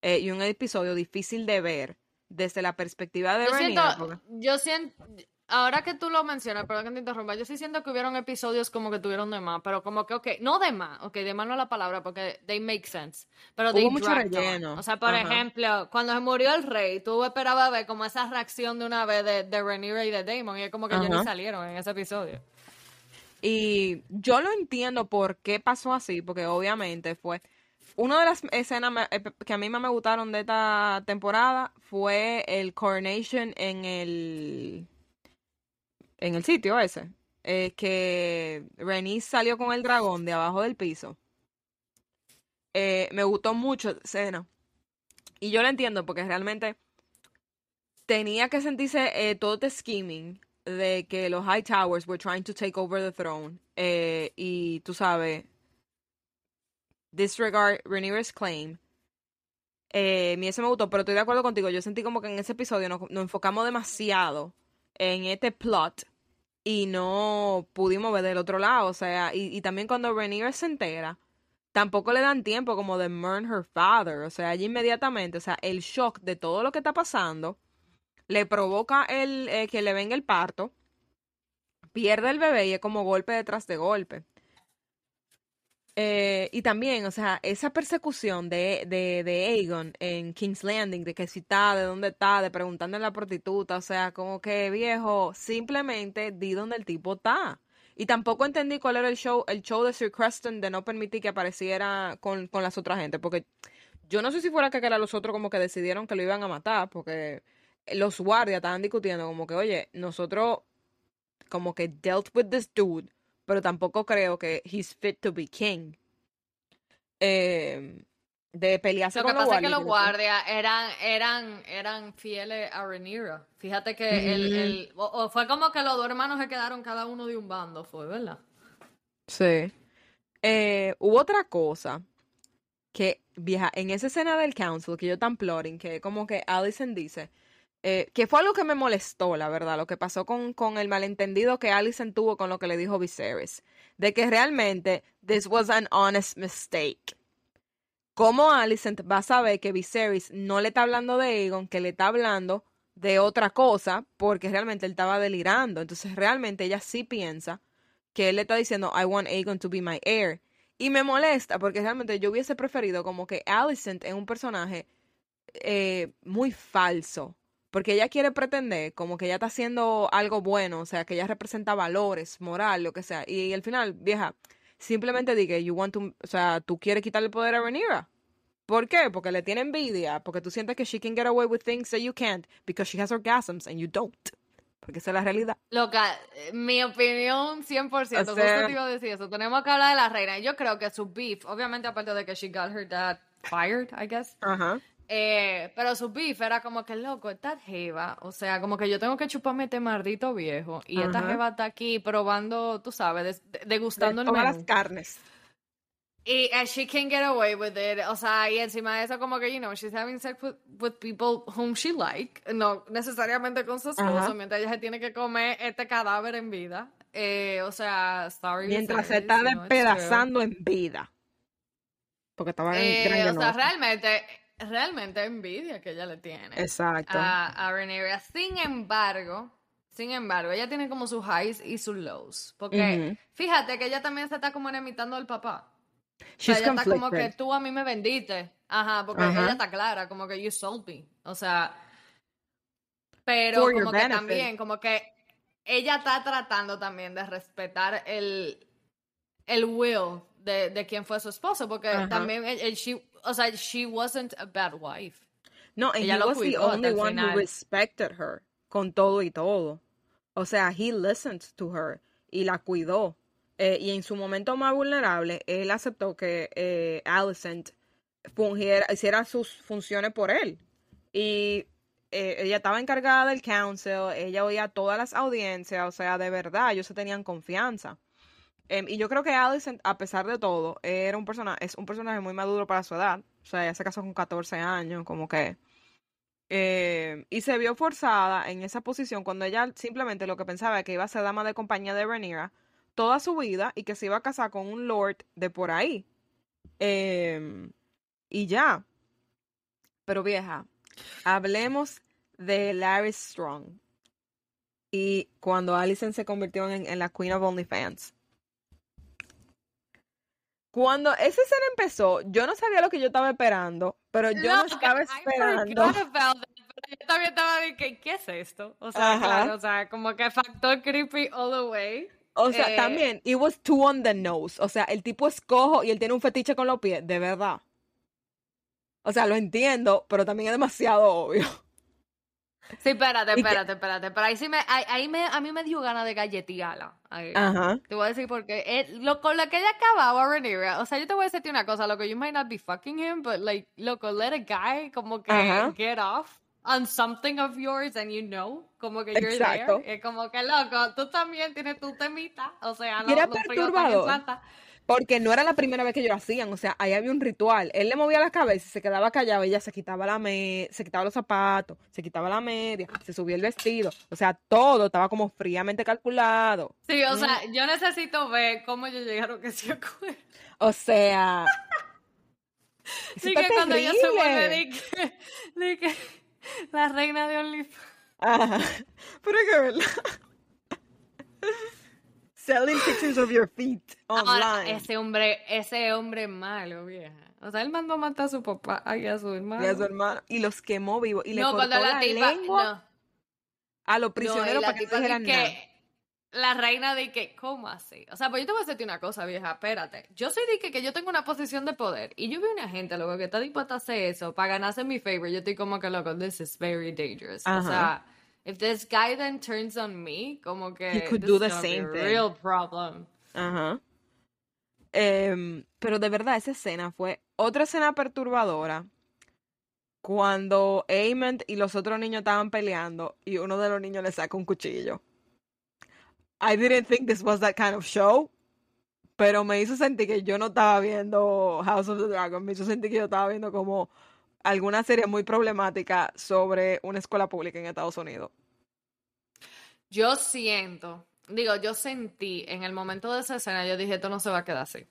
Eh, y un episodio difícil de ver desde la perspectiva de Yo siento, porque- yo siento, ahora que tú lo mencionas, perdón que te interrumpa, yo sí siento que hubieron episodios como que tuvieron de más, pero como que, ok, no de más, ok, de más no es la palabra, porque they make sense, pero they Hubo mucho dragged on. relleno, O sea, por ajá. ejemplo, cuando se murió el rey, tú esperabas ver como esa reacción de una vez de, de Rhaenyra y de Damon, y es como que ellos Ajá. ni salieron en ese episodio. Y yo lo entiendo por qué pasó así, porque obviamente fue... Una de las escenas eh, que a mí más me gustaron de esta temporada fue el coronation en el... En el sitio ese. eh, que Rhaenys salió con el dragón de abajo del piso. Eh, me gustó mucho esa escena. Y yo lo entiendo porque realmente tenía que sentirse eh, todo este scheming de que los High Towers were trying to take over the throne. y tú sabes, disregard Rhaenyra's claim. Eh, mi eso me gustó, pero estoy de acuerdo contigo. Yo sentí como que en ese episodio nos, enfocamos demasiado en este plot y no pudimos ver del otro lado. O sea, y, y también cuando Rhaenyra se entera, tampoco le dan tiempo como de mourn her father. O sea, allí inmediatamente, o sea, el shock de todo lo que está pasando le provoca el eh, que le venga el parto, pierde el bebé y es como golpe detrás de golpe. Eh, y también, o sea, esa persecución de, de, de Aegon en King's Landing, de que si está, de dónde está, de preguntarle a la prostituta, o sea, como que viejo, simplemente di dónde el tipo está. Y tampoco entendí cuál era el show, el show de Sir Creston de no permitir que apareciera con, con las otras gente, porque yo no sé si fuera que era los otros como que decidieron que lo iban a matar, porque los guardias estaban discutiendo como que, oye, nosotros como que dealt with this dude, pero tampoco creo que he's fit to be king. Eh, de pelearse Lo que con pasa es que los guardias eran, eran, eran fieles a Rhaenyra. Fíjate que el, Mm. el- o, o fue como que los dos hermanos se quedaron cada uno de un bando, fue, ¿verdad? Sí. Eh, hubo otra cosa que, vieja, en esa escena del council que yo tan plotting, que como que Allison dice, eh, que fue algo que me molestó, la verdad, lo que pasó con, con el malentendido que Allison tuvo con lo que le dijo Viserys, de que realmente this was an honest mistake. ¿Cómo Alicent va a saber que Viserys no le está hablando de Aegon, que le está hablando de otra cosa, porque realmente él estaba delirando? Entonces realmente ella sí piensa que él le está diciendo, I want Aegon to be my heir. Y me molesta porque realmente yo hubiese preferido como que Alicent es un personaje eh, muy falso. Porque ella quiere pretender como que ella está haciendo algo bueno, o sea, que ella representa valores, moral, lo que sea. Y al final, vieja, simplemente diga, you want to, o sea, tú quieres quitarle el poder a Rhaenyra. ¿Por qué? Porque le tiene envidia, porque tú sientes que she can get away with things that you can't, because she has orgasms and you don't. Porque esa es la realidad. Loca, eh, mi opinión 100%, O justo sea- te iba a decir eso. Tenemos que hablar de la reina. Yo creo que su beef, obviamente aparte de que she got her dad fired, I guess. Ajá. Eh, pero su beef era como que, loco, esta jeva, o sea, como que yo tengo que chuparme este maldito viejo. Y esta jeva está aquí probando, tú sabes, des- de- degustando el menú. las carnes. Y and she can get away with it. O sea, y encima de eso, como que, you know, she's having sex with, with people whom she like. No necesariamente con su esposo, mientras ella se tiene que comer este cadáver en vida. Eh, o sea, sorry. Mientras se está despedazando en vida. Porque estaba en Eh, o sea, realmente, realmente envidia que ella le tiene. Exacto. a, a Rhaenyra. Sin embargo, sin embargo, ella tiene como sus highs y sus lows. Porque fíjate que ella también se está como enemitando al papá. O sea, She's ella está como que tú a mí me vendiste. Ajá, porque ella está clara, como que you sold me. O sea, pero For como que benefit. también, como que ella está tratando también de respetar el, el will de, de quien fue su esposo, porque también, el- el- she, o sea, she wasn't a bad wife. No, and Ella he was the only one who final. respected her con todo y todo. O sea, he listened to her y la cuidó. Eh, y en su momento más vulnerable, él aceptó que eh, Alicent fungiera, hiciera sus funciones por él. Y eh, ella estaba encargada del council, ella oía todas las audiencias, o sea, de verdad, ellos se tenían confianza. Em, y yo creo que Alicent, a pesar de todo, era un es un personaje muy maduro para su edad. O sea, ella se casó con 14 años, como que. eh, y se vio forzada en esa posición cuando ella simplemente lo que pensaba es que iba a ser dama de compañía de Rhaenyra toda su vida y que se iba a casar con un lord de por ahí. Em, y ya. Pero vieja, hablemos de Larry Strong. Y cuando Alicent se convirtió en, en la Queen of OnlyFans. Cuando esa escena empezó, yo no sabía lo que yo estaba esperando, pero yo no Loca, estaba esperando. that, yo también estaba de que, ¿qué es esto? O sea, Ajá. claro, o sea, como que factor creepy all the way. O sea, Eh, también, it was too on the nose. O sea, el tipo es cojo y él tiene un fetiche con los pies, de verdad. O sea, lo entiendo, pero también es demasiado obvio. Sí, espérate, espérate, espérate. Pero ahí sí me, ahí, ahí me, a mí me dio ganas de galletearla. Ajá. Te voy a decir porque eh, lo, con lo que ella acababa, Rhaenyra, o sea, yo te voy a decirte una cosa, loco, you might not be fucking him, but like, loco, let a guy como que Ajá. get off on something of yours and you know, como que you're Exacto. there. Es como que, loco, tú también tienes tu temita, o sea, Y era fríos perturbador. Porque no era la primera vez que ellos lo hacían, o sea, ahí había un ritual. Él le movía la cabeza y se quedaba callado, ella se quitaba la me se quitaba los zapatos, se quitaba la media, se subía el vestido, o sea, todo estaba como fríamente calculado. Sí, o sea, yo necesito ver cómo ellos llegaron que se acuerdan. O sea, Sí, que cuando ella se vuelve de que, de que la reina de OnlyFans. Ajá. Pero es que verdad. Selling pictures of your feet Ahora, online. ese hombre, ese hombre malo, vieja. O sea, él mandó a matar a su papá y a su hermano. Y a su hermano. Y los quemó vivos. Y le no, cortó la la tipa, lengua no, a los no, prisioneros la para que no nada. la reina de que, ¿cómo así? O sea, pues yo te voy a decirte una cosa, vieja, espérate. Yo soy de que, que yo tengo una posición de poder y yo veo una gente, loco, que está dispuesta a hacer eso para ganarse mi favor. Yo estoy como que, loco, this is very dangerous. O sea, if this guy then turns on me, como que He could do the same thing. real problem. Ajá. Em, pero de verdad, esa escena fue otra escena perturbadora. Cuando Aemond y los otros niños estaban peleando y uno de los niños le saca un cuchillo. I didn't think this was that kind of show. Pero me hizo sentir que yo no estaba viendo House of the Dragon. Me hizo sentir que yo estaba viendo como alguna serie muy problemática sobre una escuela pública en Estados Unidos. Yo siento, digo, yo sentí en el momento de esa escena, yo dije, esto no se va a quedar así.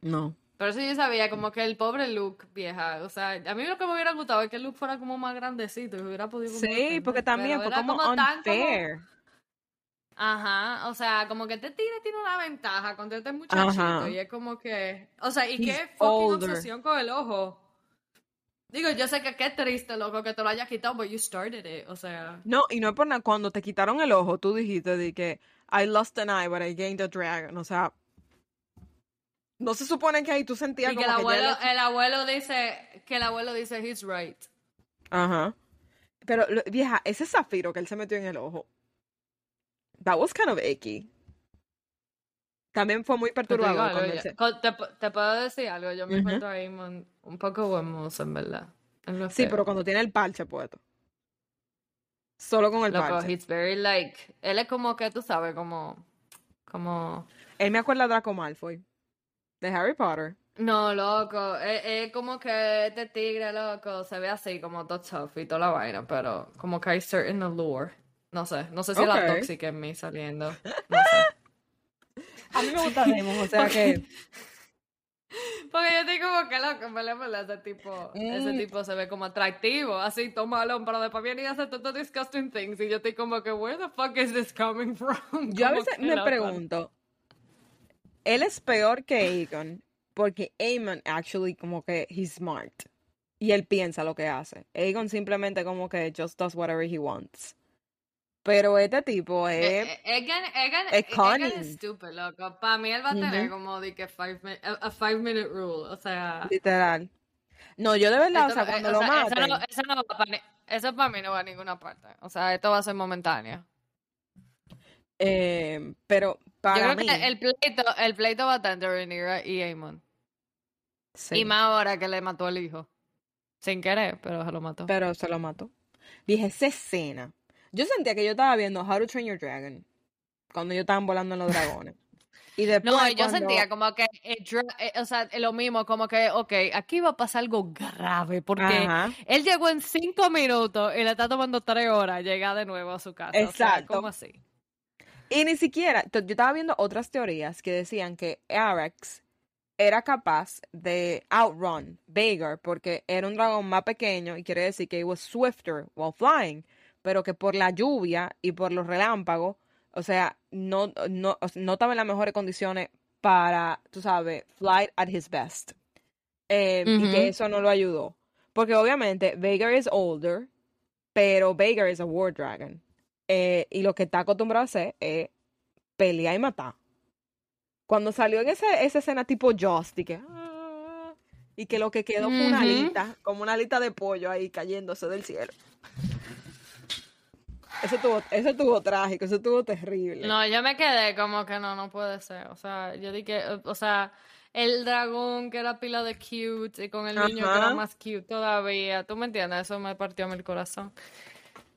No. Pero eso yo sabía, como que el pobre Luke, vieja, o sea, a mí lo que me hubiera gustado es que Luke fuera como más grandecito y hubiera podido Sí, porque también fue como tan como- unfair. Ajá, o sea, como que este tigre tiene una ventaja contra este muchachito Ajá. y es como que, o sea, y He's qué fucking older. obsesión con el ojo. Digo, yo sé que qué triste, loco, que te lo hayas quitado, but you started it, o sea. No, y no es por nada. Cuando te quitaron el ojo, tú dijiste de que I lost an eye, but I gained a dragon. O sea, no se supone que ahí tú sentías Y que el que ya abuelo, le- el abuelo dice, que el abuelo dice, he's right. Ajá. Pero, vieja, ese zafiro que él se metió en el ojo, that was kind of icky. También fue muy te digo perturbador algo, co- te, te puedo decir algo, yo me Ujú. encuentro ahí mon- un poco hermoso, en verdad. Lo Sí, pero cuando tiene el parche puesto. Solo con el Loco, parche. he's very like, él es como que tú sabes, como, como, Él me acuerda a Draco Malfoy. De Harry Potter. No, loco, es, es como que este tigre, loco, se ve así como todo tough y toda la vaina, pero como que hay certain allure. No sé, no sé si es la tóxica en mí saliendo. No sé. A mí me gusta Damon, o sea que... Porque yo estoy como que loco, en verdad, ese tipo, ese Mm. tipo se ve como atractivo, así, toma malón, pero después viene y hace todo disgusting things y yo estoy como que, where the fuck is this coming from? Yo a veces me loco. pregunto, él es peor que Aegon porque Aemon actually como que he's smart y él piensa lo que hace. Aegon simplemente como que just does whatever he wants. Pero este tipo Eh, es Egan, Egan, es es stupid, loco. Para mí él va a tener como de que five mi- a, five minute rule, o sea... literal. No, yo de verdad, o sea, cuando o lo sea, eso maten, no, eso no va pa' ni- eso para mí no va a ninguna parte. O sea, esto va a ser momentáneo. eh, pero Yo para creo mí, que el pleito, el pleito va a estar entre Rhaenyra y Aemon. sí, Y más ahora que le mató al hijo. Sin querer, pero se lo mató. pero se lo mató. Dije, esa escena. Yo sentía que yo estaba viendo How to Train Your Dragon cuando yo estaban volando en los dragones. Y después No, yo cuando- sentía como que, eh, o sea, lo mismo, como que, ok, aquí va a pasar algo grave, porque Ajá. él llegó en cinco minutos y le está tomando tres horas llegar de nuevo a su casa. O sea, Exacto. ¿cómo así? Y ni siquiera, yo estaba viendo otras teorías que decían que Arax era capaz de outrun Vhagar porque era un dragón más pequeño y quiere decir que he was swifter while flying, pero que por la lluvia y por los relámpagos, o sea, no, no, no estaba en las mejores condiciones para, tú sabes, fly at his best. Eh, Y que eso no lo ayudó. Porque obviamente Vhagar is older, pero Vhagar is a war dragon. Eh, y lo que está acostumbrado a hacer es pelear y matar. Cuando salió en ese, esa escena tipo Just, y que, ah, y que lo que quedó fue una alita, como una alita de pollo ahí cayéndose del cielo. Eso tuvo, eso tuvo trágico, eso tuvo terrible. No, yo me quedé como que no, no puede ser. O sea, yo dije, eh, o sea, el dragón que era pila de cute y con el niño que era más cute todavía. ¿Tú me entiendes? Eso me partió mi corazón.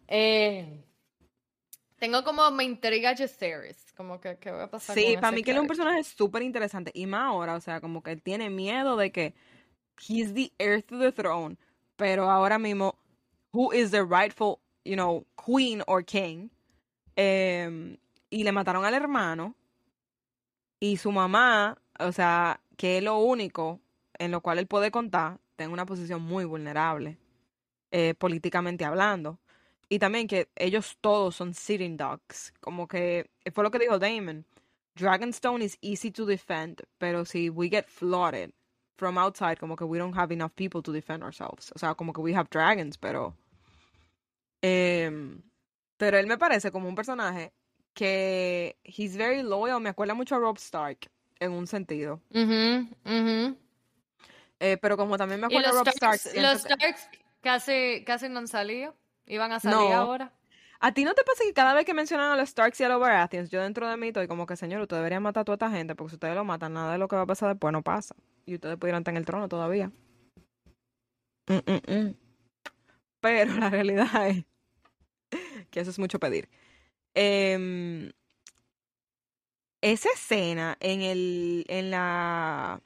Eh, tengo como me intriga Jaceres, como que qué va a pasar Sí, con para ese mí que él es un personaje súper interesante. Y más ahora, o sea, como que él tiene miedo de que he's the heir to the throne. Pero ahora mismo, who is the rightful, you know, queen or king? Em, y le mataron al hermano. Y su mamá, o sea, que es lo único en lo cual él puede contar, en una posición muy vulnerable, eh, políticamente hablando. Y también que ellos todos son sitting ducks. Como que fue lo que dijo Damon. Dragonstone is easy to defend, pero si we get flooded from outside, como que we don't have enough people to defend ourselves. O sea, como que we have dragons, pero. Em, pero él me parece como un personaje que he's very loyal. Me acuerda mucho a Rob Stark en un sentido. Eh, pero como también me Y acuerda a Rob Stark. Starks, los que- Starks casi, casi no han salido. Iban a salir No. ahora. ¿A ti no te pasa que cada vez que mencionan a los Starks y a los Baratheons, yo dentro de mí estoy como que, señor, ustedes deberían matar a toda esta gente, porque si ustedes lo matan, nada de lo que va a pasar después no pasa. Y ustedes pudieran estar en el trono todavía. Mm, mm, mm. Pero la realidad es que eso es mucho pedir. Em, esa escena en el, en la,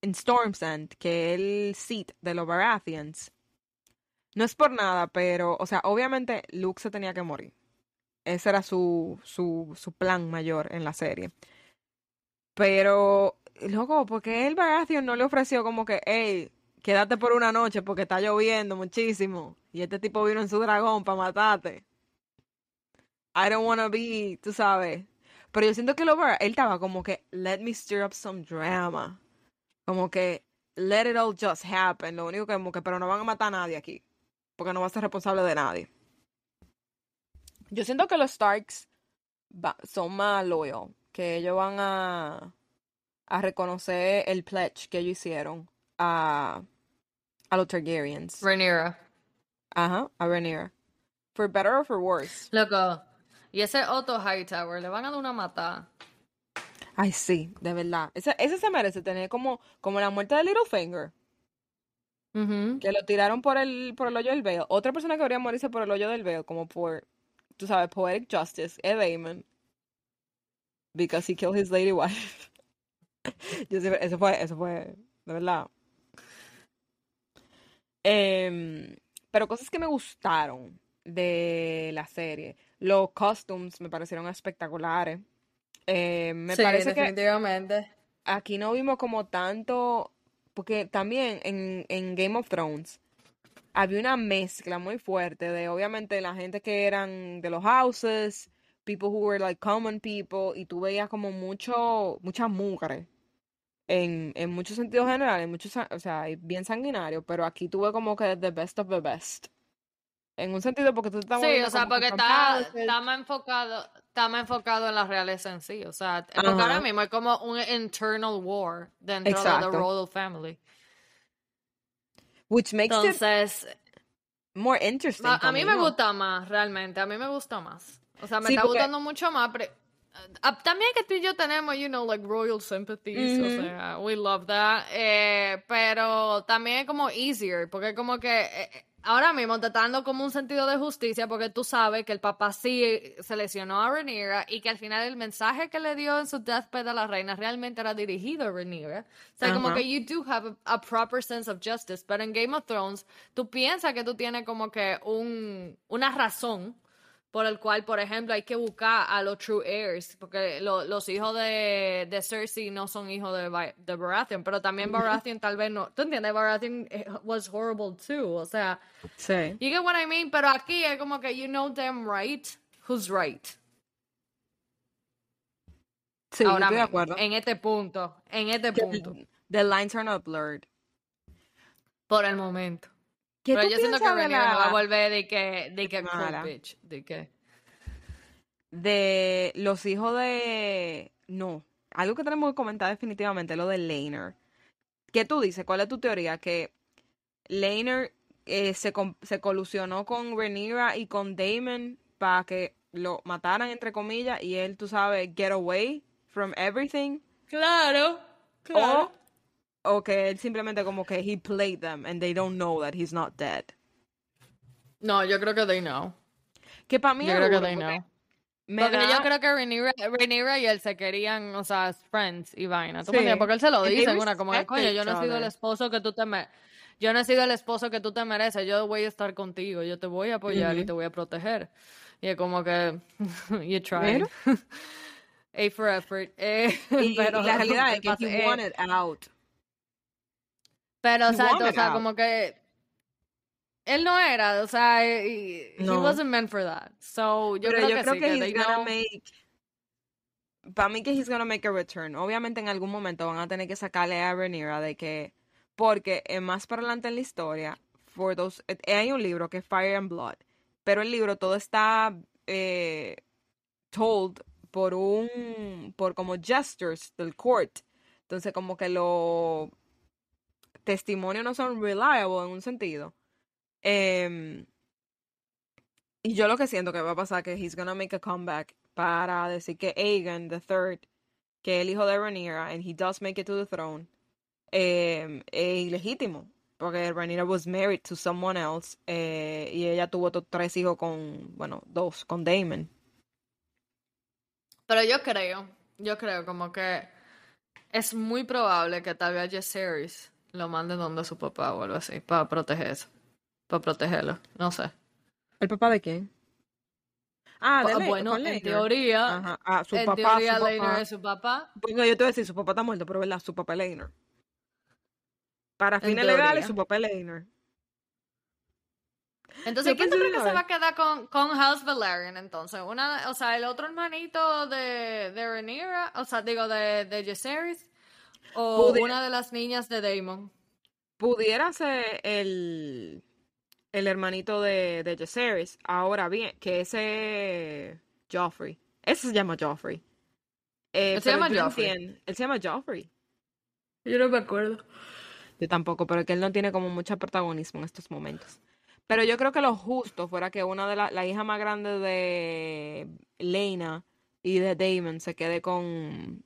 en Storm's End, que es el seat de los Baratheons, no es por nada, pero, o sea, obviamente Luke se tenía que morir. Ese era su, su, su plan mayor en la serie. Pero, loco, porque el Baratheon no le ofreció como que, hey, quédate por una noche porque está lloviendo muchísimo. Y este tipo vino en su dragón para matarte. I don't wanna be, tú sabes. Pero yo siento que lo él estaba como que, let me stir up some drama. Como que, let it all just happen. Lo único que, como que, pero no van a matar a nadie aquí. Porque no va a ser responsable de nadie. Yo siento que los Starks son más loyal. Que ellos van a, a reconocer el pledge que ellos hicieron a, a los Targaryens. Rhaenyra. Ajá, a Rhaenyra. For better or for worse. Loco. Y ese Otto Hightower, le van a dar una matada. Ay, sí, de verdad. Ese, ese se merece tener como, como la muerte de Littlefinger. Ujú. Que lo tiraron por el, por el hoyo del veo. Otra persona que debería morirse por el hoyo del veo, como por, tú sabes, poetic justice, es Damon. Because he killed his lady wife. Yo siempre- eso fue, eso fue, de verdad. Em, pero cosas que me gustaron de la serie. Los costumes me parecieron espectaculares. Eh, me Sí, parece que definitivamente. aquí no vimos como tanto, porque también en, en Game of Thrones había una mezcla muy fuerte de obviamente la gente que eran de los houses, people who were like common people, y tú veías como mucho, mucha mugre en, en muchos sentidos generales, en muchos, o sea, bien sanguinario, pero aquí tuve como que the best of the best. En un sentido porque tú estás Sí, o sea, porque está, está más enfocado, está más enfocado en la realeza en sí. O sea, porque ahora mismo es como un internal war dentro de the royal family. Which makes it Entonces, more interesting a, a mí me gusta más, realmente. A mí me gusta más. O sea, me Sí, está porque... gustando mucho más. Pero, también que tú y yo tenemos, you know, like royal sympathies. O Ujú. sea, we love that. Eh, pero también es como easier. Porque como que eh, eh, ahora mismo te está dando como un sentido de justicia. Porque tú sabes que el papá sí seleccionó a Rhaenyra. Y que al final el mensaje que le dio en su deathbed a la reina realmente era dirigido a Rhaenyra. O sea, como Ajá. que you do have a, a proper sense of justice. Pero en Game of Thrones, tú piensas que tú tienes como que un, una razón por el cual, por ejemplo, hay que buscar a los true heirs, porque lo- los hijos de, de Cersei no son hijos de, de Baratheon, pero también Baratheon tal vez no. ¿Tú entiendes? Baratheon eh, was horrible too, o sea, Sí. you get what I mean, pero aquí es como que you know them right, who's right. Sí, Ahora estoy de acuerdo. en este punto, en este punto, the lines are not blurred. por el momento. ¿Qué Pero tú yo siento que va a volver de que, de que cool mala? bitch, de que... De los hijos de no, algo que tenemos que comentar definitivamente lo de Laner. ¿Qué tú dices? ¿Cuál es tu teoría? Que Laner eh, se, se colusionó con Rhaenyra y con Daemon para que lo mataran entre comillas y él, tú sabes, get away from everything Claro, o o que él simplemente como que he played them and they don't know that he's not dead. No, yo creo que they know. Que para mí Yo creo que they know. me Porque yo da creo que Rhaenyra, y él se querían, o sea, friends y vaina. ¿Tú sí? Porque él se lo dice una como que, coño, yo no he sido el esposo que tú te me... Yo no he sido el esposo que tú te mereces. Yo voy a estar contigo. Yo te voy a apoyar y Ujú. te voy a proteger. Y es como que... you tried. A for effort. Eh, y, y pero... la realidad ¿qué es que he Eh, wanted out. Pero, He exacto, o sea, como que... Él no era, o sea, he, he No. wasn't meant for that. So, yo Pero creo yo que creo sí, que que he's gonna know. make para mí que he's gonna make a return. Obviamente en algún momento van a tener que sacarle a Rhaenyra de que porque eh, más para adelante en la historia, for those, eh, hay un libro que es Fire and Blood, pero el libro todo está eh, told por un por como gestures del court. Entonces como que los testimonios no son reliable en un sentido. Em, y yo lo que siento que va a pasar que he's gonna make a comeback para decir que Aegon the Third, que es el hijo de Rhaenyra, and he does make it to the throne, eh, es ilegítimo, porque Rhaenyra was married to someone else eh, y ella tuvo tres hijos con, bueno, dos con Damon. Pero yo creo, yo creo como que es muy probable que tal vez Jaceres lo mande donde su papá o algo así, para proteger eso, para protegerlo, no sé. ¿El papá de quién? Ah, de Le- bueno, en teoría, Ajá. Ah, su en papá, teoría su papá. es su papá, Bueno, yo te voy a decir, su papá está muerto, pero verdad, su papá es. Para en fines legales, teoría. su papá es Laenor. Entonces, ¿quién tú crees que se va a quedar con, con House Valerian entonces? Una, o sea, el otro hermanito de, de Rhaenyra, o sea, digo, de, de Jaceres, o Pudi- una de las niñas de Daemon. pudiera ser el, el hermanito de, de Jaceres. Ahora bien, que ese Joffrey. Ese se llama Joffrey. Eh, Él se llama Joffrey. entiendo- Él se llama Joffrey. Yo no me acuerdo. Yo tampoco, pero que él no tiene como mucho protagonismo en estos momentos. Pero yo creo que lo justo fuera que una de las la hija más grande de Lena y de Damon se quede con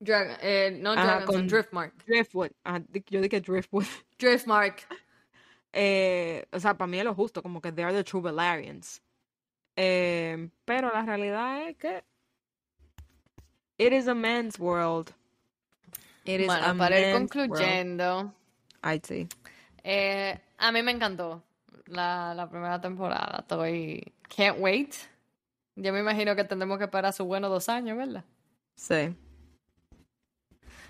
Dragon, eh, no Dragonstone, con- Driftmark. Driftwood. Ajá, di- yo dije Driftwood. Driftmark. Eh, o sea, para mí es lo justo, como que they are the true Valerians. Eh, pero la realidad es que it is a man's world. It is Bueno, a para ir world. concluyendo, Ay, sí. eh, a mí me encantó la, la primera temporada. Estoy. Can't wait. Yo me imagino que tendremos que esperar su bueno dos años, ¿verdad? Sí.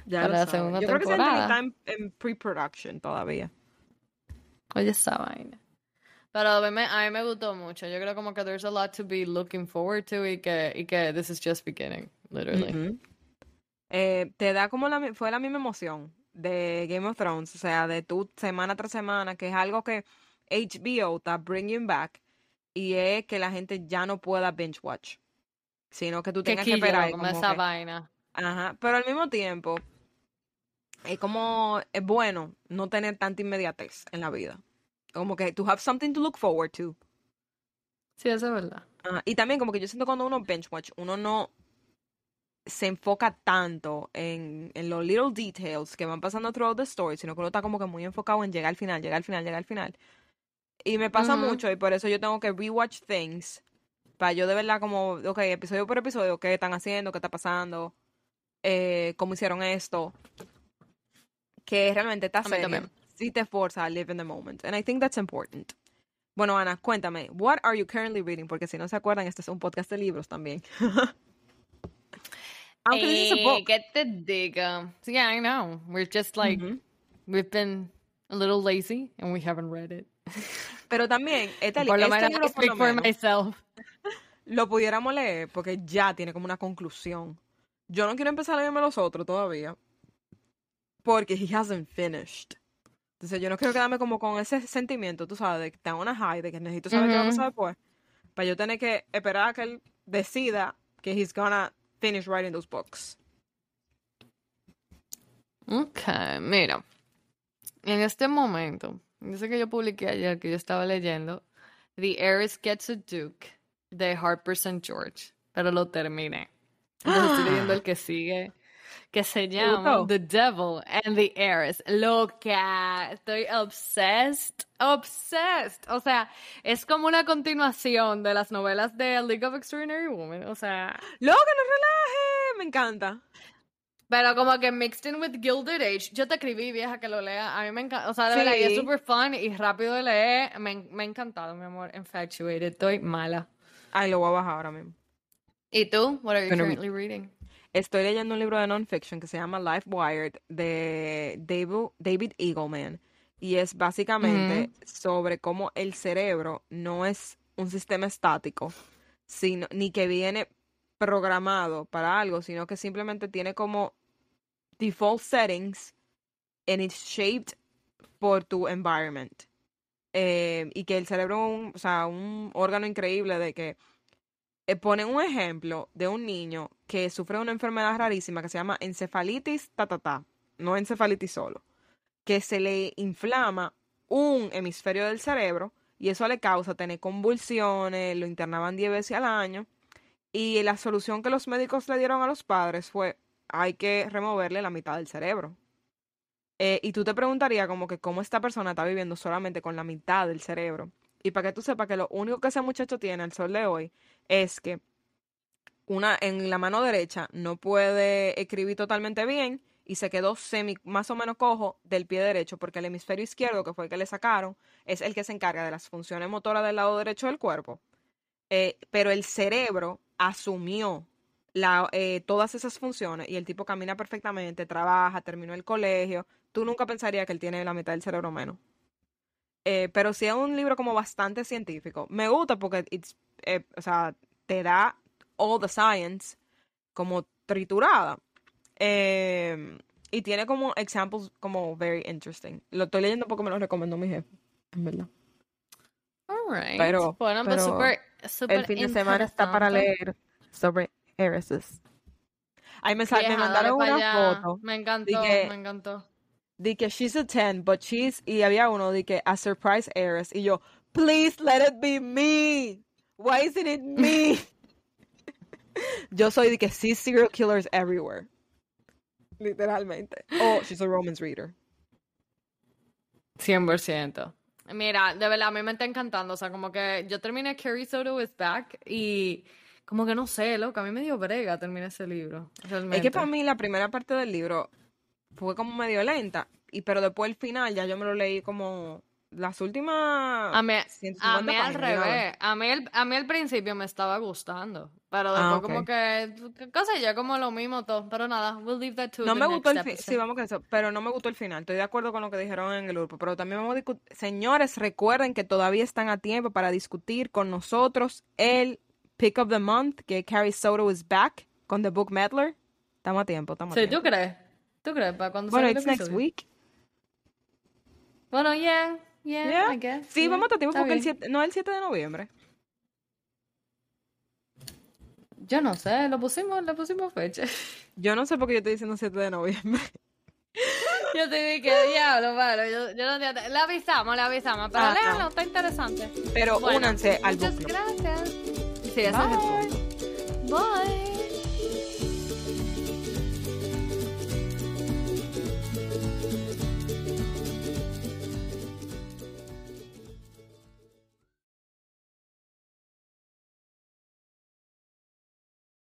Ya Para la segunda Yo creo que esa temporada. está en, en pre-production todavía. Oye, esa vaina. Pero a mí, me, a mí me gustó mucho. Yo creo como que there's a lot to be looking forward to y que, y que this is just beginning, literally. Eh, te da como la, fue la misma emoción de Game of Thrones, o sea, de tu semana tras semana, que es algo que HBO está bringing back y es que la gente ya no pueda binge watch, sino que tú Que tengas que esperar. como como esa que- vaina. Ajá, pero al mismo tiempo es como es bueno no tener tanta inmediatez en la vida, como que to have something to look forward to. Sí, eso es verdad. Ajá, Y también como que yo siento cuando uno binge watch, uno no se enfoca tanto en, en los little details que van pasando throughout the story, sino que uno está como que muy enfocado en llegar al final, llegar al final, llegar al final. Y me pasa mucho y por eso yo tengo que rewatch things para yo de verdad como, ok, episodio por episodio, qué están haciendo, qué está pasando, eh, cómo hicieron esto. Que realmente mí serie sí te forza a live in the moment. And I think that's important. Bueno, Ana, cuéntame, what are you currently reading? Porque si no se acuerdan, este es un podcast de libros también. Aunque this is a book. ¿Qué te digo? Yeah, I know. We're just like, Ujú. we've been a little lazy and we haven't read it. Pero también, este, Por lo este menos, libro por lo for menos, myself. lo pudiéramos leer porque ya tiene como una conclusión. Yo no quiero empezar a leerme los otros todavía. Porque he hasn't finished. Entonces yo no quiero quedarme como con ese sentimiento, tú sabes, de que está una high, de que necesito saber qué va a pasar después. Para yo tener que esperar a que él decida que he's gonna finish writing those books. Ok, mira. En este momento, sé que yo publiqué ayer que yo estaba leyendo The Heiress Gets a Duke de Harper St. George, pero lo terminé. Entonces estoy leyendo el que sigue, que se llama? The Devil and the Heiress. Loca, estoy obsessed, obsessed. O sea, es como una continuación de las novelas de League of Extraordinary Women. O sea, ¡Loca, no relaje! Me encanta. Pero como que mixed in with Gilded Age. Yo te escribí, vieja, que lo lea. A mí me encanta. O sea, de verdad, y es Sí. súper fun y rápido de leer. Me, me ha encantado, mi amor. Infatuated. Estoy mala. Ay, lo voy a bajar ahora mismo. ¿Y tú? What are you Bueno, currently reading? Estoy leyendo un libro de non-fiction que se llama Life Wired de David, David Eagleman. Y es básicamente sobre cómo el cerebro no es un sistema estático, sino, ni que viene programado para algo, sino que simplemente tiene como default settings and it's shaped por tu environment. Eh, y que el cerebro es un, o sea, un órgano increíble de que eh, ponen un ejemplo de un niño que sufre una enfermedad rarísima que se llama encefalitis ta ta ta, no encefalitis solo, que se le inflama un hemisferio del cerebro y eso le causa tener convulsiones, lo internaban 10 veces al año y la solución que los médicos le dieron a los padres fue hay que removerle la mitad del cerebro. Eh, y tú te preguntarías como que cómo esta persona está viviendo solamente con la mitad del cerebro. Y para que tú sepas que lo único que ese muchacho tiene al sol de hoy es que una en la mano derecha no puede escribir totalmente bien y se quedó semi más o menos cojo del pie derecho porque el hemisferio izquierdo que fue el que le sacaron es el que se encarga de las funciones motoras del lado derecho del cuerpo. Eh, pero el cerebro asumió la, eh, todas esas funciones y el tipo camina perfectamente trabaja terminó el colegio. Tú nunca pensarías que él tiene la mitad del cerebro menos. Eh, pero sí es un libro como bastante científico. Me gusta porque it's, eh, o sea, te da all the science como triturada. Eh, y tiene como examples como very interesting. Lo estoy leyendo porque me lo recomendó mi jefe, en verdad. Alright. Pero- bueno, pues pero súper, súper El fin de semana está para leer sobre heiresses. Ahí me, me mandaron una allá. foto Me encantó, que- me encantó. de que she's a 10, but she's, y había uno de que a surprise heiress, y yo, please let it be me. Why isn't it me? yo soy de que sí serial killers everywhere. Literalmente. Oh, she's a romance reader. 100%. Mira, de verdad, a mí me está encantando. O sea, como que yo terminé Carrie Soto is Back y como que no sé, loco, a mí me dio brega terminar ese libro. Es que para mí la primera parte del libro fue como medio lenta. Y pero después el final ya yo me lo leí como las últimas A mí, a 150 mí al revés. A mí, el- a mí al principio me estaba gustando. Pero después Ah, ok. como que, qué sé yo, como lo mismo todo. Pero nada, we'll leave that to No the me gustó el final, sí, vamos con eso, pero no me gustó el final. Estoy de acuerdo con lo que dijeron en el grupo, pero también vamos a discutir. Señores, recuerden que todavía están a tiempo para discutir con nosotros el Pick of the Month, que Carrie Soto is back con The Book Meddler. Estamos a tiempo, estamos a Sí, tiempo. ¿tú crees? ¿Tú crees? ¿Para cuando Bueno, it's next week. Bueno, yeah, yeah, Yeah. I guess. Sí, yeah, vamos a está porque el bien. 7, no el 7 de noviembre. Yo no sé, lo pusimos, le pusimos fecha. Yo no sé por qué yo estoy diciendo 7 de noviembre. Yo te dije, diablo, bueno, yo, yo no entiendo. Le avisamos, le avisamos, pero Ah, léanlo, no. está interesante. Pero Bueno, únanse al Muchas gracias. Sí, ese es el punto. Bye.